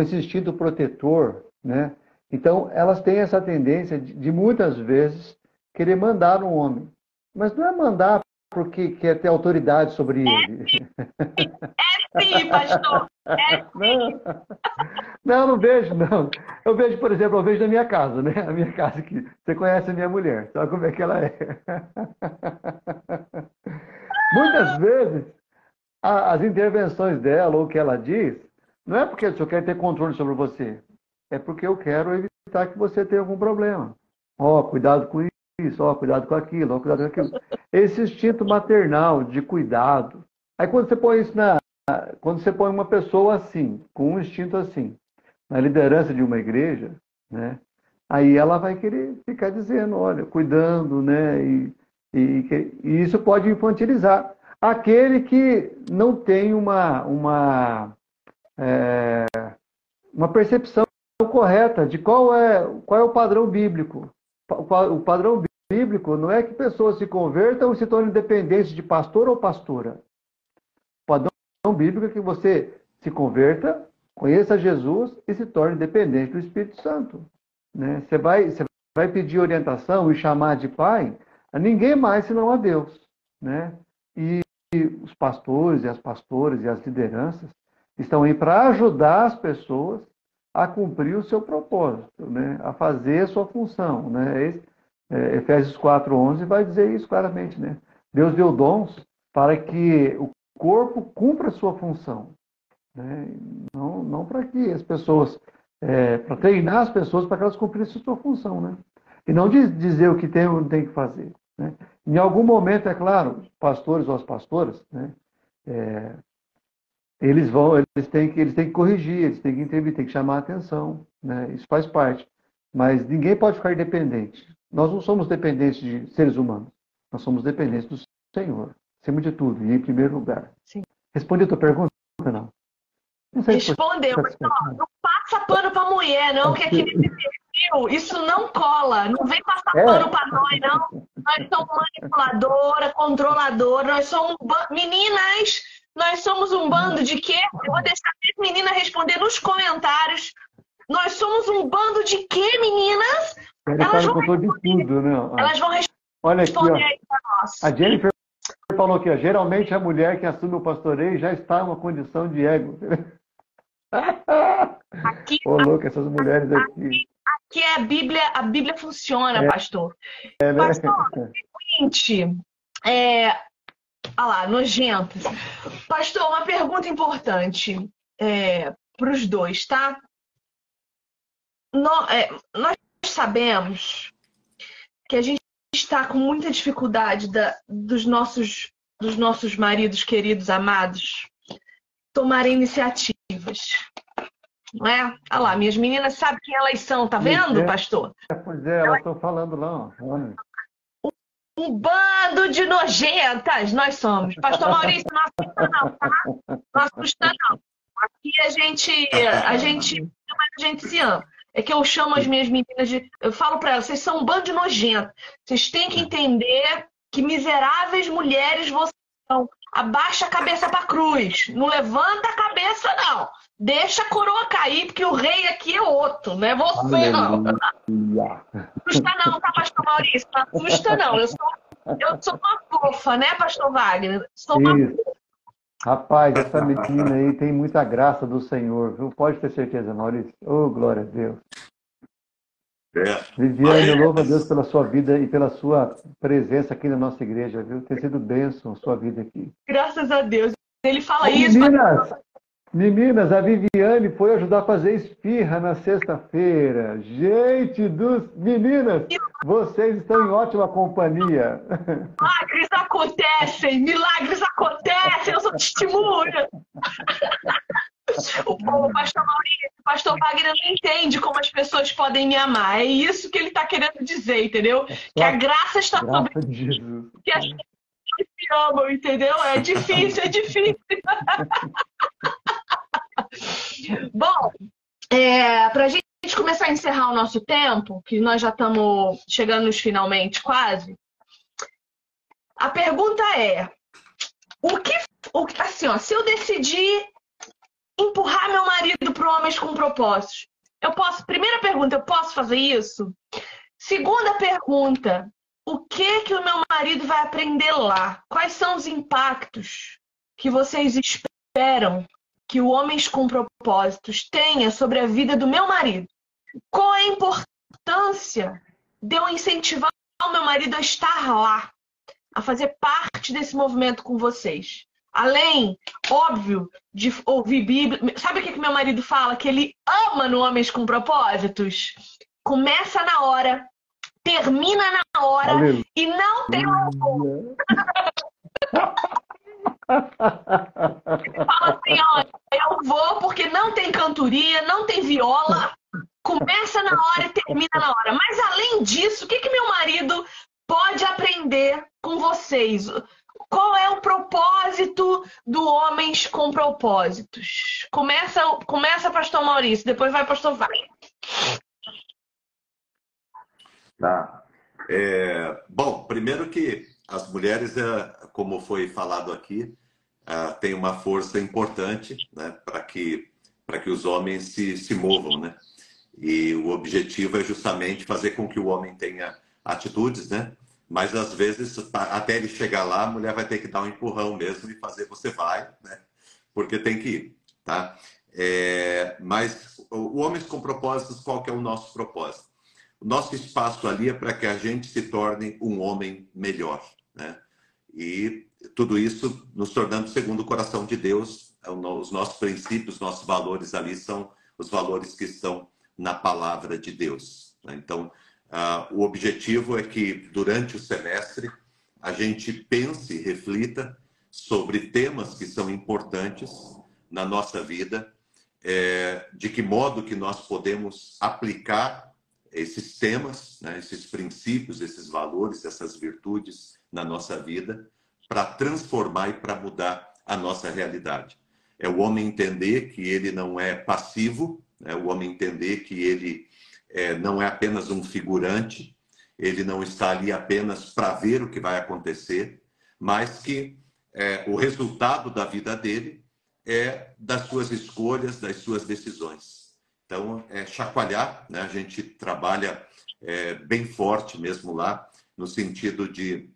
esse instinto protetor, né? Então, elas têm essa tendência de, de muitas vezes querer mandar um homem. Mas não é mandar porque quer ter autoridade sobre ele. É sim, pastor. É sim. Não, não vejo, não. Eu vejo, por exemplo, eu vejo na minha casa, né? A minha casa que você conhece a minha mulher, sabe como é que ela é? Muitas vezes as intervenções dela ou o que ela diz, não é porque eu quero ter controle sobre você, é porque eu quero evitar que você tenha algum problema. Ó, oh, cuidado com isso, ó, cuidado com aquilo, ó, cuidado com aquilo. Esse instinto maternal de cuidado. Aí quando você põe isso na. Quando você põe uma pessoa assim, com um instinto assim, na liderança de uma igreja, né? Aí ela vai querer ficar dizendo, olha, cuidando, né? E, e, e isso pode infantilizar aquele que não tem uma, uma, é, uma percepção correta de qual é, qual é o padrão bíblico. O padrão bíblico não é que pessoas se convertam e se tornem dependentes de pastor ou pastora. O padrão bíblico é que você se converta, conheça Jesus e se torne dependente do Espírito Santo. Né? Você, vai, você vai pedir orientação e chamar de pai a ninguém mais senão a Deus. Né? E os pastores e as pastoras e as lideranças estão aí para ajudar as pessoas a cumprir o seu propósito, né? a fazer a sua função. Né? É, Efésios 4,11 vai dizer isso claramente. Né? Deus deu dons para que o corpo cumpra a sua função. Né? Não, não para que as pessoas, é, para treinar as pessoas para que elas cumprissem a sua função. Né? E não dizer o que tem ou não tem que fazer. Né? Em algum momento, é claro, pastores ou as pastoras, né, é, eles vão, eles têm, que, eles têm que corrigir, eles têm que intervir, têm que chamar a atenção, né? isso faz parte. Mas ninguém pode ficar independente. Nós não somos dependentes de seres humanos, nós somos dependentes do Senhor, acima de tudo, e em primeiro lugar. Sim. Respondi a tua pergunta, não? não Respondeu, mas não, não passa pano para mulher, não, que aquele perfil, isso não cola. Não vem passar é. pano para nós, não. Nós somos manipuladora, controladora, nós somos meninas, nós somos um bando de quê? Eu vou deixar as meninas responder nos comentários. Nós somos um bando de quê, meninas? Elas vão, responder, de tudo, né? Elas vão responder Olha aqui, ó. A Jennifer falou que geralmente a mulher que assume o pastoreio já está em uma condição de ego. Aqui, Ô, louco, essas mulheres aqui. aqui. Aqui é a Bíblia, a Bíblia funciona, é, pastor. É, né? Pastor, seguinte, é, ah lá, nojentas. Pastor, uma pergunta importante é, para os dois, tá? No, é, nós sabemos que a gente está com muita dificuldade da, dos, nossos, dos nossos maridos queridos, amados, tomarem iniciativas. Não é? Olha lá, minhas meninas sabem quem elas são, tá vendo, é, pastor? Pois é, elas estão falando lá. Um bando de nojentas nós somos. Pastor Maurício, não assusta não, tá? Não assusta não. Aqui a gente, a gente, a gente se ama. É que eu chamo as minhas meninas de. Eu falo para elas, vocês são um bando de nojentas. Vocês têm que entender que miseráveis mulheres vocês são. Abaixa a cabeça para cruz. Não levanta a cabeça, não. Deixa a coroa cair, porque o rei aqui é outro, não é você, Aleluia. não. Assusta não, tá, pastor Maurício? Não assusta não. Eu sou, eu sou uma fofa, né, pastor Wagner? Sou uma Isso. Rapaz, essa menina aí tem muita graça do Senhor, viu? Pode ter certeza, Maurício. Oh, glória a Deus. É. Viviane, louva a Deus pela sua vida e pela sua presença aqui na nossa igreja, viu? Tem sido bênção a sua vida aqui. Graças a Deus. Ele fala Ô, isso. Meninas, mas... Meninas, a Viviane foi ajudar a fazer esfirra na sexta-feira. Gente dos. Meninas, vocês estão em ótima companhia. Milagres acontecem, milagres acontecem, eu sou testemunha. O pastor Maurício, o pastor Wagner não entende como as pessoas podem me amar. É isso que ele está querendo dizer, entendeu? Que a graça está graça sobre. Jesus. Que as pessoas me amam, entendeu? É difícil, é difícil. Bom, é, para a gente começar a encerrar o nosso tempo, que nós já estamos chegando nos finalmente quase, a pergunta é: o que, o, assim, ó, se eu decidir empurrar meu marido para homens com propósitos, eu posso? Primeira pergunta, eu posso fazer isso? Segunda pergunta, o que que o meu marido vai aprender lá? Quais são os impactos que vocês esperam que o Homens com Propósitos tenha sobre a vida do meu marido? Qual a importância de eu incentivar o meu marido a estar lá, a fazer parte desse movimento com vocês? Além, óbvio, de ouvir Bíblia. Sabe o que, que meu marido fala? Que ele ama no Homens com Propósitos? Começa na hora, termina na hora Aleluia. e não tem louvor. Fala assim, eu vou porque não tem cantoria, não tem viola, começa na hora e termina na hora. Mas além disso, o que, que meu marido pode aprender com vocês? Qual é o propósito do Homens com Propósitos? Começa, começa pastor Maurício, depois vai pastor Wagner. Tá. É, bom, primeiro que as mulheres, é, como foi falado aqui, é, têm uma força importante né, para que, que os homens se, se movam. Né? E o objetivo é justamente fazer com que o homem tenha atitudes, né? Mas às vezes, até ele chegar lá, a mulher vai ter que dar um empurrão mesmo e fazer você vai, né? Porque tem que ir, tá? É, mas o Homens com Propósitos, qual que é o nosso propósito? O nosso espaço ali é para que a gente se torne um homem melhor, né? E tudo isso nos tornando segundo o coração de Deus, é os nossos princípios, nossos valores ali são os valores que estão na palavra de Deus. Né? Então, Uh, o objetivo é que, durante o semestre, a gente pense e reflita sobre temas que são importantes na nossa vida, é, de que modo que nós podemos aplicar esses temas, né, esses princípios, esses valores, essas virtudes na nossa vida, para transformar e para mudar a nossa realidade. É o homem entender que ele não é passivo, é o homem entender que ele é, não é apenas um figurante, ele não está ali apenas para ver o que vai acontecer, mas que é, o resultado da vida dele é das suas escolhas, das suas decisões. Então, é chacoalhar, né? a gente trabalha é, bem forte mesmo lá, no sentido de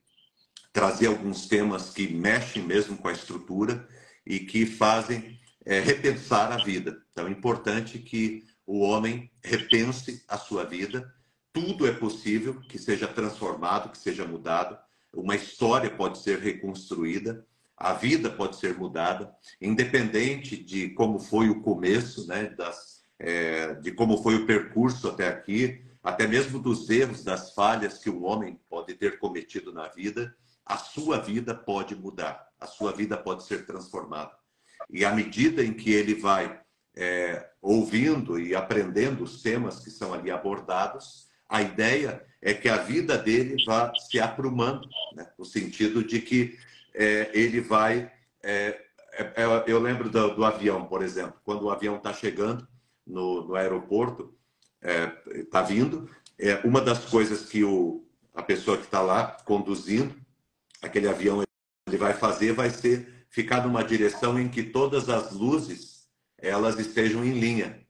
trazer alguns temas que mexem mesmo com a estrutura e que fazem é, repensar a vida. Então, é importante que o homem repense a sua vida. Tudo é possível que seja transformado, que seja mudado. Uma história pode ser reconstruída, a vida pode ser mudada, independente de como foi o começo, né, das, é, de como foi o percurso até aqui, até mesmo dos erros, das falhas que um homem pode ter cometido na vida, a sua vida pode mudar, a sua vida pode ser transformada. E à medida em que ele vai é, ouvindo e aprendendo os temas que são ali abordados, a ideia é que a vida dele vá se aprumando, né? no sentido de que é, ele vai. É, é, eu lembro do, do, avião, por exemplo, quando o avião está chegando no, no aeroporto, está vindo, uma das coisas que o, a pessoa que está lá conduzindo aquele avião ele vai fazer vai ser ficar numa direção em que todas as luzes elas estejam em linha.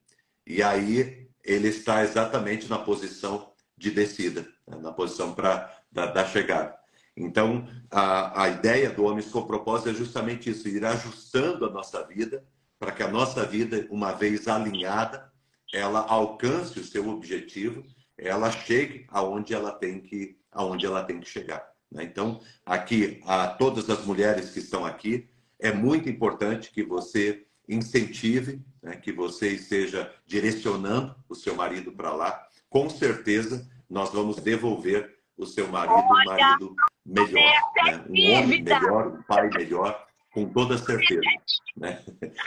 E aí ele está exatamente na posição de descida, né? na posição para da, da, chegada. Então, a, a ideia do Homens com Propósito é justamente isso, ir ajustando a nossa vida para que a nossa vida, uma vez alinhada, ela alcance o seu objetivo, ela chegue aonde ela tem que, aonde ela tem que chegar. Né? Então, aqui, a todas as mulheres que estão aqui, é muito importante que você incentive, né, que você esteja direcionando o seu marido para lá. Com certeza, nós vamos devolver o seu marido um marido melhor, né? um homem melhor, um pai melhor, com toda certeza. Né?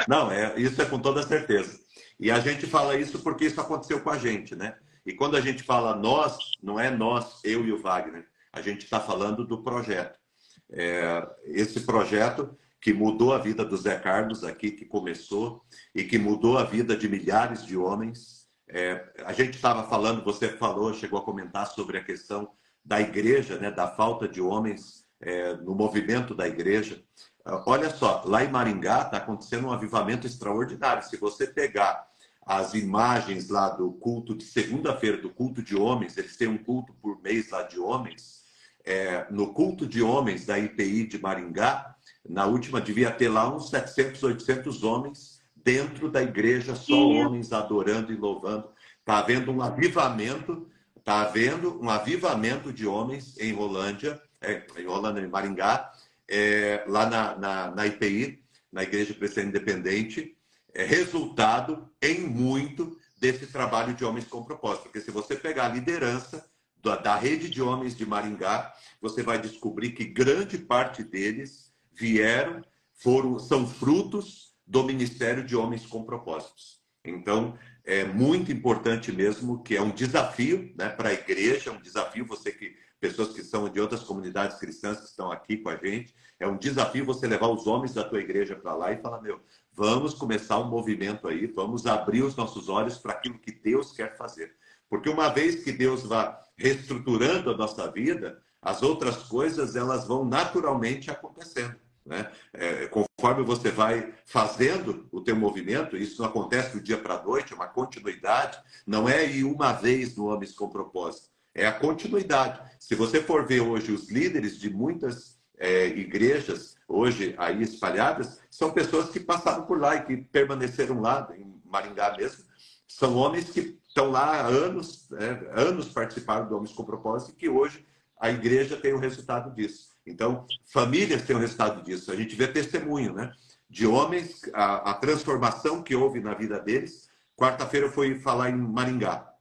Não, é, isso é com toda certeza. E a gente fala isso porque isso aconteceu com a gente, né? E quando a gente fala nós, não é nós, eu e o Wagner. A gente está falando do projeto. É, esse projeto que mudou a vida do Zé Carlos aqui, que começou, e que mudou a vida de milhares de homens. É, a gente estava falando, você falou, chegou a comentar sobre a questão da igreja, né, da falta de homens é, no movimento da igreja. Olha só, lá em Maringá está acontecendo um avivamento extraordinário. Se você pegar as imagens lá do culto de segunda-feira, do culto de homens, eles têm um culto por mês lá de homens. É, no culto de homens da IPI de Maringá, na última devia ter lá uns 700, 800 homens dentro da igreja, só Sim. homens adorando e louvando. Está havendo um avivamento, está havendo um avivamento de homens em Rolândia, é, em Rolândia, em Maringá, é, lá na, na, na, IPI, na Igreja Cristã Independente, é resultado em muito desse trabalho de homens com propósito. Porque se você pegar a liderança da, da rede de homens de Maringá, você vai descobrir que grande parte deles vieram, foram, são frutos do Ministério de Homens com Propósitos. Então, é muito importante mesmo que é um desafio né, para a igreja, é um desafio você que pessoas que são de outras comunidades cristãs que estão aqui com a gente, é um desafio você levar os homens da tua igreja para lá e falar, meu, vamos começar um movimento aí, vamos abrir os nossos olhos para aquilo que Deus quer fazer. Porque uma vez que Deus vá reestruturando a nossa vida, as outras coisas elas vão naturalmente acontecendo. Né? É, conforme você vai fazendo o teu movimento, isso não acontece do dia para a noite, é uma continuidade, não é ir uma vez no Homens com Propósito, é a continuidade. Se você for ver hoje os líderes de muitas é, igrejas, hoje aí espalhadas, são pessoas que passaram por lá e que permaneceram lá, em Maringá mesmo, são homens que estão lá há anos, né, anos participaram do Homens com Propósito e que hoje a igreja tem o resultado disso. Então, famílias têm o resultado disso. A gente vê testemunho, né? De homens, a, a transformação que houve na vida deles. Quarta-feira eu fui falar em Maringá.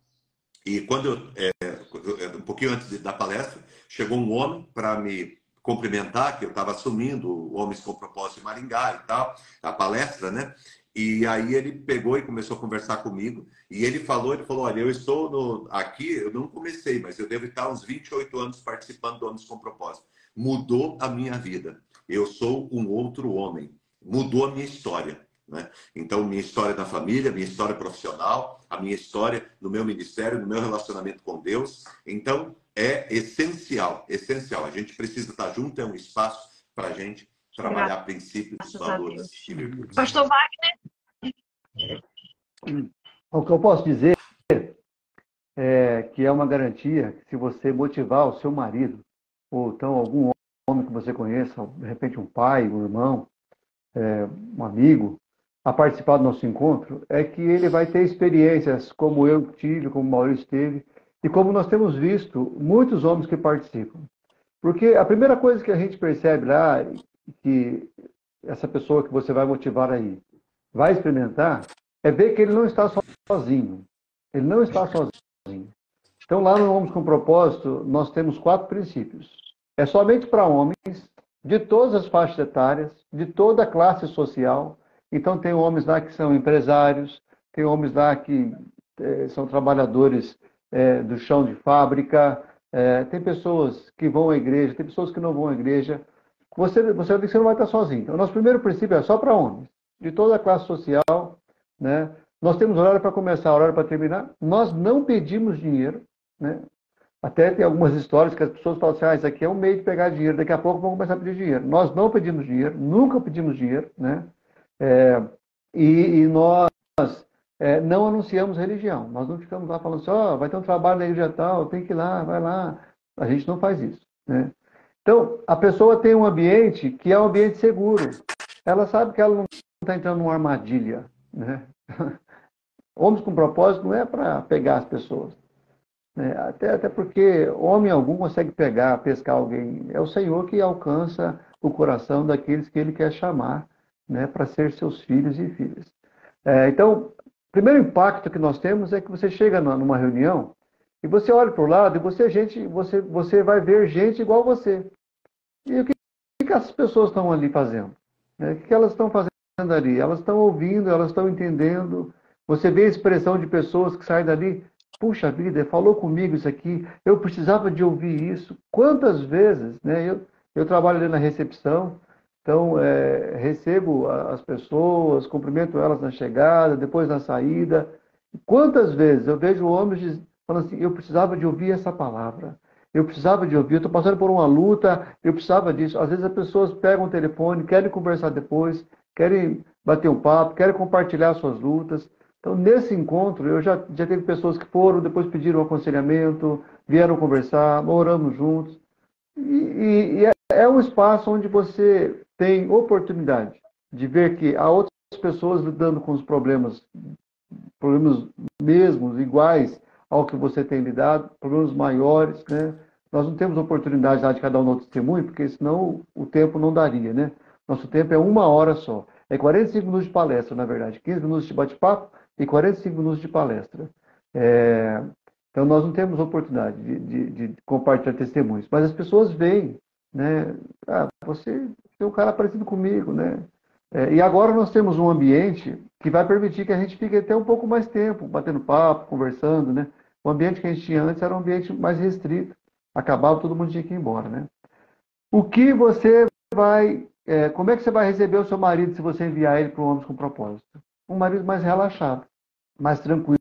E quando eu, é, um pouquinho antes da palestra, chegou um homem para me cumprimentar, que eu estava assumindo Homens com Propósito em Maringá e tal, a palestra, né? E aí ele pegou e começou a conversar comigo. E ele falou, ele falou, olha, eu estou no, aqui, eu não comecei, mas eu devo estar uns 28 anos participando do Homens com Propósito mudou a minha vida. Eu sou um outro homem. Mudou a minha história. Né? Então, minha história na família, minha história profissional, a minha história no meu ministério, no meu relacionamento com Deus. Então, é essencial, essencial. A gente precisa estar junto, é um espaço para a gente trabalhar Graças princípios e valores. Pastor Wagner? O que eu posso dizer é que é uma garantia que se você motivar o seu marido ou então algum homem que você conheça, de repente um pai, um irmão, é, um amigo, a participar do nosso encontro, é que ele vai ter experiências como eu tive, como o Maurício teve, e como nós temos visto muitos homens que participam. Porque a primeira coisa que a gente percebe lá, que essa pessoa que você vai motivar aí vai experimentar, é ver que ele não está sozinho. Ele não está sozinho. Então, lá no Homens com Propósito, nós temos quatro princípios. É somente para homens de todas as faixas etárias, de toda a classe social. Então, tem homens lá que são empresários, tem homens lá que é, são trabalhadores é, do chão de fábrica, é, tem pessoas que vão à igreja, tem pessoas que não vão à igreja. Você, você, você não vai estar sozinho. Então, nosso primeiro princípio é só para homens, de toda a classe social. Né? Nós temos horário para começar, horário para terminar. Nós não pedimos dinheiro. Né? Até tem algumas histórias que as pessoas falam assim, ah, isso aqui é um meio de pegar dinheiro, daqui a pouco vão começar a pedir dinheiro. Nós não pedimos dinheiro, nunca pedimos dinheiro, né? É, e, e, nós é, não anunciamos religião. Nós não ficamos lá falando assim, oh, vai ter um trabalho na igreja tal, tem que ir lá, vai lá. A gente não faz isso, né? Então, a pessoa tem um ambiente que é um ambiente seguro. Ela sabe que ela não está entrando numa armadilha, né? Homens com propósito não é para pegar as pessoas. É, até, até porque homem algum consegue pegar, pescar alguém. É o Senhor que alcança o coração daqueles que Ele quer chamar né, para ser seus filhos e filhas. É, então, o primeiro impacto que nós temos é que você chega numa reunião e você olha para o lado e você, gente, você, você vai ver gente igual você. E o que, que essas pessoas estão ali fazendo? Né? O que elas estão fazendo ali? Elas estão ouvindo, elas estão entendendo. Você vê a expressão de pessoas que saem dali puxa vida, falou comigo isso aqui, eu precisava de ouvir isso. Quantas vezes, né? Eu, eu trabalho ali na recepção, então é, recebo as pessoas, cumprimento elas na chegada, depois na saída. Quantas vezes eu vejo homens falando assim, eu precisava de ouvir essa palavra. Eu precisava de ouvir, estou passando por uma luta, eu precisava disso. Às vezes as pessoas pegam o telefone, querem conversar depois, querem bater um papo, querem compartilhar suas lutas. Então, nesse encontro, eu já, já teve pessoas que foram, depois pediram aconselhamento, vieram conversar, oramos juntos. E, e, e é, é um espaço onde você tem oportunidade de ver que há outras pessoas lidando com os problemas, problemas mesmos, iguais ao que você tem lidado, problemas maiores, né? Nós não temos oportunidade lá de cada um no testemunho, porque senão o tempo não daria, né? Nosso tempo é uma hora só. É 45 minutos de palestra, na verdade. 15 minutos de bate-papo e 45 minutos de palestra. É, Então nós não temos oportunidade de, de, de compartilhar testemunhos, mas as pessoas veem, né? Ah, você tem um cara parecido comigo, né? É, e agora nós temos um ambiente que vai permitir que a gente fique até um pouco mais tempo, batendo papo, conversando, né? O ambiente que a gente tinha antes era um ambiente mais restrito. Acabava, todo mundo tinha que ir embora, né? O que você vai... É, como é que você vai receber o seu marido se você enviar ele para o Homens com Propósito? Um marido mais relaxado, mais tranquilo,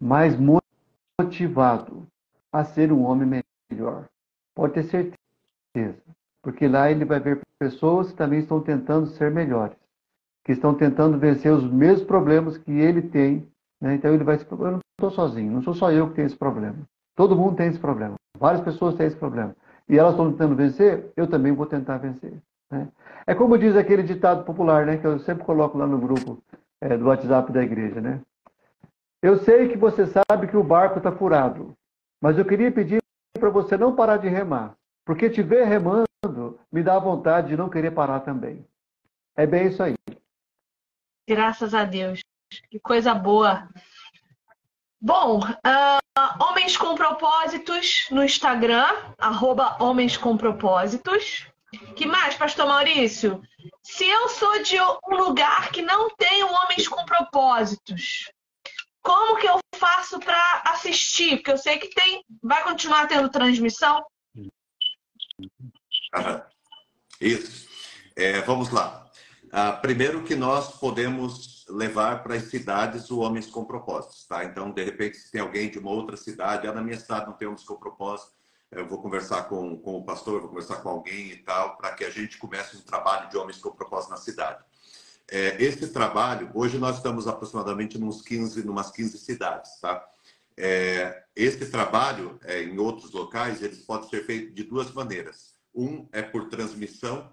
mais motivado a ser um homem melhor. Pode ter certeza. Porque lá ele vai ver pessoas que também estão tentando ser melhores, que estão tentando vencer os mesmos problemas que ele tem. Né? Então ele vai se. Eu não estou sozinho, não sou só eu que tenho esse problema. Todo mundo tem esse problema. Várias pessoas têm esse problema. E elas estão tentando vencer, eu também vou tentar vencer. Né? É como diz aquele ditado popular, né, que eu sempre coloco lá no grupo é, do WhatsApp da igreja. Né? Eu sei que você sabe que o barco está furado, mas eu queria pedir para você não parar de remar, porque te ver remando me dá vontade de não querer parar também. É bem isso aí. Graças a Deus. Que coisa boa. Bom, uh, Homens com Propósitos no Instagram, arroba Homens com Propósitos. Que mais, Pastor Maurício? Se eu sou de um lugar que não tem Homens com Propósitos, como que eu faço para assistir? Porque eu sei que tem, vai continuar tendo transmissão. Isso. É, vamos lá. Ah, primeiro que nós podemos levar para as cidades o Homens com Propósitos, tá? Então, de repente, se tem alguém de uma outra cidade, ah, na minha cidade não tem Homens com Propósito, eu vou conversar com, com o pastor, vou conversar com alguém e tal, para que a gente comece um trabalho de Homens com Propósito na cidade. É, esse trabalho, hoje nós estamos aproximadamente nos 15, numas 15 cidades, tá? É, esse trabalho, é, em outros locais, eles podem ser feito de duas maneiras. Um é por transmissão,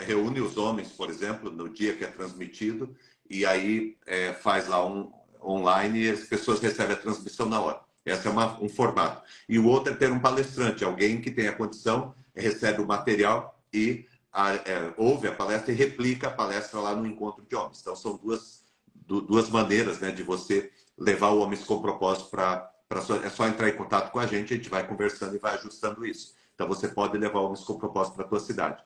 reúne os homens, por exemplo, no dia que é transmitido, e aí é, faz lá um online e as pessoas recebem a transmissão na hora. Esse é uma, um formato. E o outro é ter um palestrante, alguém que tenha condição, recebe o material e a, é, ouve a palestra e replica a palestra lá no encontro de homens. Então, são duas, duas maneiras né, de você levar o Homens com Propósito para. É só entrar em contato com a gente, a gente vai conversando e vai ajustando isso. Então você pode levar com propósito para a tua cidade.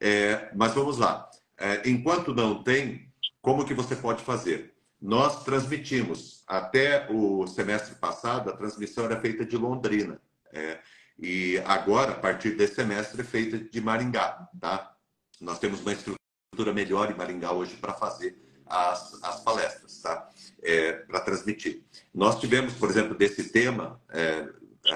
É, mas vamos lá. É, enquanto não tem, como que você pode fazer? Nós transmitimos. Até o semestre passado, a transmissão era feita de Londrina. É, e agora, a partir desse semestre, é feita de Maringá. Tá? Nós temos uma estrutura melhor em Maringá hoje para fazer as, as palestras, tá? É, para transmitir. Nós tivemos, por exemplo, desse tema, é,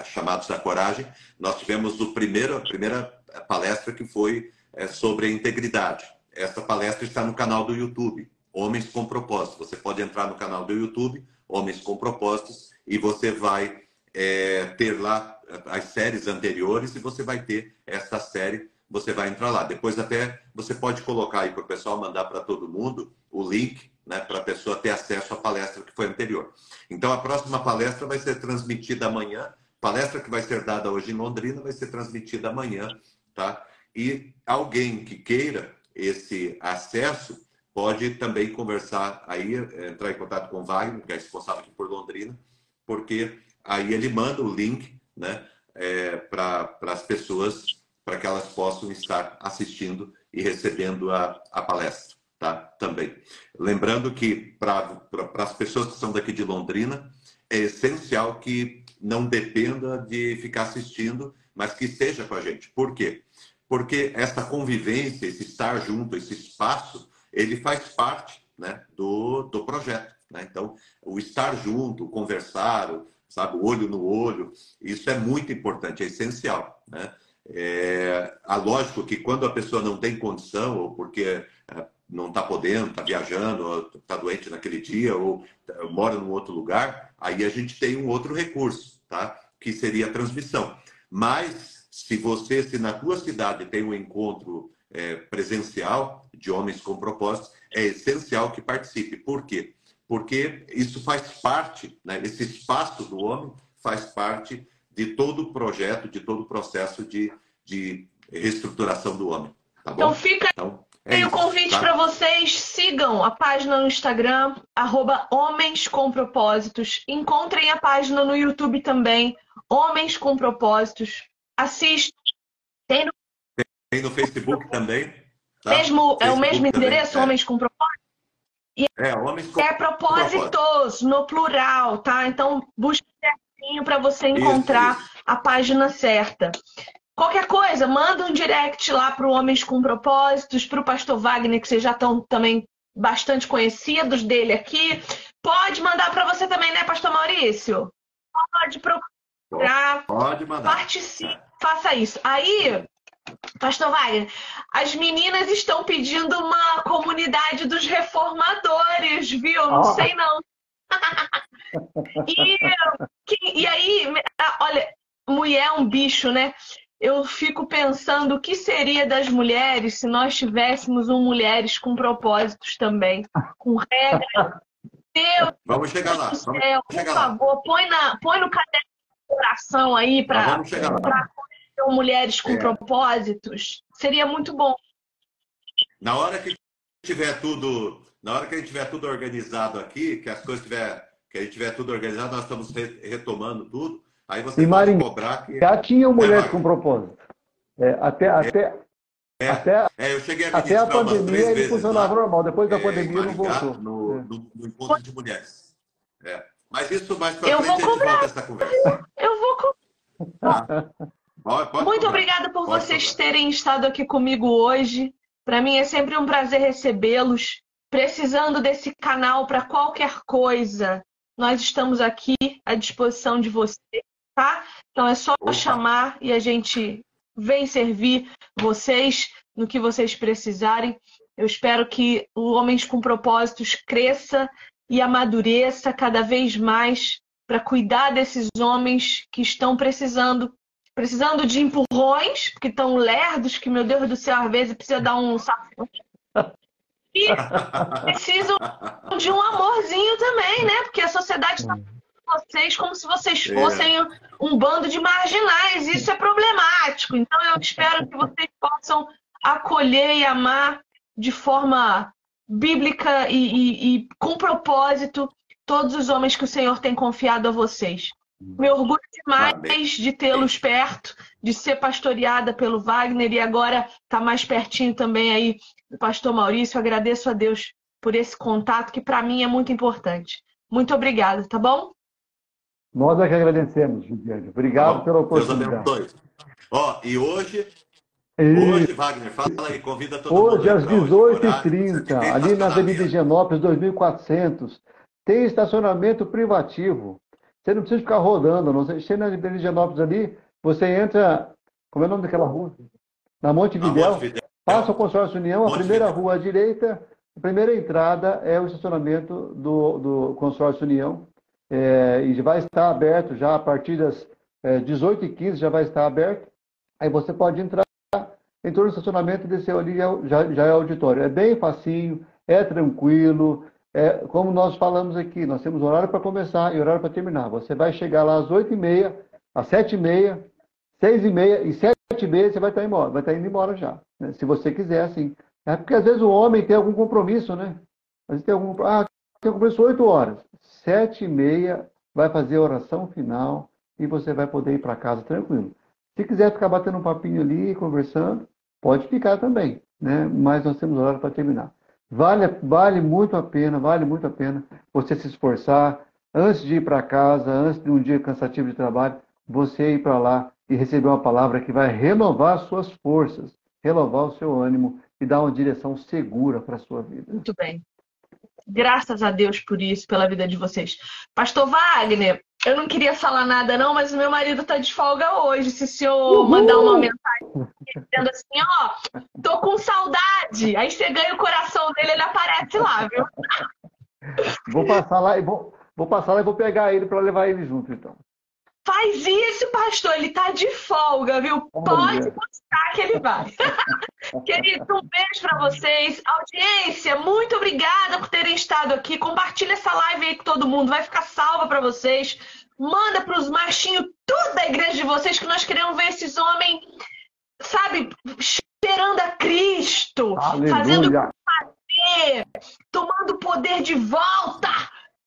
chamados da coragem, nós tivemos o primeiro, a primeira palestra que foi é, sobre a integridade. Essa palestra está no canal do YouTube, Homens com Propósitos. Você pode entrar no canal do YouTube, Homens com Propósitos, e você vai é, ter lá as séries anteriores e você vai ter essa série, você vai entrar lá. Depois até você pode colocar aí para o pessoal mandar para todo mundo o link né, para a pessoa ter acesso à palestra que foi anterior. Então a próxima palestra vai ser transmitida amanhã palestra que vai ser dada hoje em Londrina vai ser transmitida amanhã, tá? E alguém que queira esse acesso pode também conversar aí, entrar em contato com o Wagner, que é responsável aqui por Londrina, porque aí ele manda o link, né, é, para as pessoas, para que elas possam estar assistindo e recebendo a, a palestra, tá? Também. Lembrando que para as pessoas que são daqui de Londrina, é essencial que não dependa de ficar assistindo, mas que esteja com a gente. Por quê? Porque essa convivência, esse estar junto, esse espaço, ele faz parte né, do, do projeto. Né? Então, o estar junto, conversar, sabe, o olho no olho, isso é muito importante, é essencial. Né? É, a lógico que quando a pessoa não tem condição, ou porque é, não está podendo, está viajando, está doente naquele dia, ou mora num outro lugar, aí a gente tem um outro recurso, tá? que seria a transmissão. Mas, se você, se na tua cidade tem um encontro é, presencial de homens com propósitos, é essencial que participe. Por quê? Porque isso faz parte, né? esse espaço do homem faz parte de todo o projeto, de todo o processo de, de reestruturação do homem. Tá então fica então, Tem o convite tá? para vocês, sigam a página no Instagram, arroba Homens com Propósitos. Encontrem a página no YouTube também, Homens com Propósitos. Assistam. Tem no, Tem no Facebook também. Tá? Mesmo, Facebook é o mesmo também, endereço, é. Homens com Propósitos? E é, Homens com É propósitos, propósito. no plural, tá? Então, busque certinho para você encontrar isso, isso. a página certa. Qualquer coisa, manda um direct lá para o Homens com Propósitos, para o Pastor Wagner, que vocês já estão também bastante conhecidos dele aqui. Pode mandar para você também, né, Pastor Maurício? Pode procurar. Pode mandar. Participe, faça isso. Aí, Pastor Wagner, as meninas estão pedindo uma comunidade dos reformadores, viu? Não oh. sei não. E, e aí, olha, mulher é um bicho, né? eu fico pensando o que seria das mulheres se nós tivéssemos um mulheres com propósitos também, com regras. Deus, vamos chegar lá. Vamos céu, por favor, lá. põe, na, põe no caderno de coração aí para mulheres com é. propósitos. Seria muito bom. Na hora que tiver tudo, na hora que a gente tiver tudo organizado aqui, que as coisas tiver, que a gente tiver tudo organizado, nós estamos retomando tudo. Aí você e pode cobrar que. Já tinha mulheres é, com propósito. É, até, até, é, até, é, eu cheguei a até a pandemia ele funcionava lá, normal. Depois da é, pandemia não voltou. No, no, no, encontro de mulheres. É. Mas isso mais para frente a gente volta essa conversa. Eu vou cobrar. Tá? Pode, pode Muito obrigada por pode vocês cobrar. terem estado aqui comigo hoje. Para mim é sempre um prazer recebê-los. Precisando desse canal para qualquer coisa, nós estamos aqui à disposição de vocês tá? Então é só Opa. chamar e a gente vem servir vocês no que vocês precisarem. Eu espero que o Homens com Propósitos cresça e amadureça cada vez mais para cuidar desses homens que estão precisando precisando de empurrões, que estão lerdos, que, meu Deus do céu, às vezes precisa dar um E precisam de um amorzinho também, né? Porque a sociedade está vocês como se vocês é. fossem é. um bando de marginais. Isso é problemático. Então, eu espero que vocês possam acolher e amar de forma bíblica e, e, e com propósito todos os homens que o Senhor tem confiado a vocês. Me orgulho demais de tê-los perto, de ser pastoreada pelo Wagner e agora está mais pertinho também aí pastor Maurício. Agradeço a Deus por esse contato que para mim é muito importante. Muito obrigada, tá bom? Nós é que agradecemos, Juliane. Obrigado Bom, pela oportunidade. Deus abençoe. Ó, e hoje, e... hoje, Wagner, fala aí, convida todo hoje, mundo. Hoje, às 18h30, ali na Avenida Higienópolis, 2400, tem estacionamento privativo. Você não precisa ficar rodando, não. Você chega na Avenida Higienópolis ali, você entra, como é o nome daquela rua? Na Monte Videl, passa o Consórcio União, a primeira rua à direita, a primeira entrada é o estacionamento do, do Consórcio União é, e vai estar aberto já a partir das é, 18h15 já vai estar aberto. Aí você pode entrar, entrou no estacionamento e desceu ali, é já, já é auditório. É bem facinho, é tranquilo. É, como nós falamos aqui, nós temos horário para começar e horário para terminar. Você vai chegar lá às 8h30, às 7h30, 6h30 e 7h30 você vai estar embora, vai estar indo embora já. Né? Se você quiser, assim. É porque às vezes o homem tem algum compromisso, né? Às vezes tem algum. Ah, tem compromisso 8 horas sete e meia vai fazer a oração final e você vai poder ir para casa tranquilo. Se quiser ficar batendo um papinho ali, conversando, pode ficar também, né? Mas nós temos horário para terminar. Vale, vale muito a pena, vale muito a pena você se esforçar antes de ir para casa, antes de um dia cansativo de trabalho, você ir para lá e receber uma palavra que vai renovar suas forças, renovar o seu ânimo e dar uma direção segura para a sua vida. Muito bem. Graças a Deus por isso, pela vida de vocês. Pastor Wagner, eu não queria falar nada não, mas o meu marido tá de folga hoje. Se o senhor Uhul. mandar uma mensagem dizendo assim, ó, tô com saudade, aí você ganha o coração dele, ele aparece lá, viu? Vou passar lá e vou, vou passar lá e vou pegar ele para levar ele junto, então. Faz isso, pastor. Ele tá de folga, viu? Pode postar que ele vai. Querido, um beijo para vocês. Audiência, muito obrigada por terem estado aqui. Compartilha essa live aí com todo mundo. Vai ficar salva para vocês. Manda para os machinhos tudo da igreja de vocês que nós queremos ver esses homens, sabe, esperando a Cristo Aleluia. fazendo fazer, tomando poder de volta.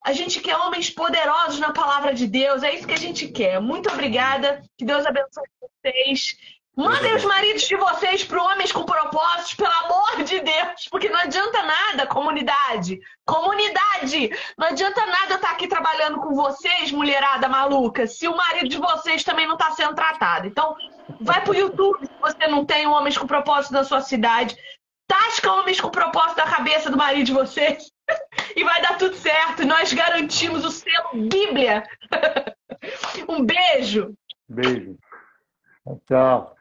A gente quer homens poderosos na palavra de Deus, é isso que a gente quer. Muito obrigada, que Deus abençoe vocês. Mandem os maridos de vocês para homens com propósitos, pelo amor de Deus, porque não adianta nada, comunidade. Comunidade! Não adianta nada estar aqui trabalhando com vocês, mulherada maluca, se o marido de vocês também não está sendo tratado. Então, vai para o YouTube se você não tem homens com propósito na sua cidade. Tasca homens com propósito na cabeça do marido de vocês e vai dar tudo certo. Nós garantimos o selo Bíblia. um beijo. Beijo. Tchau.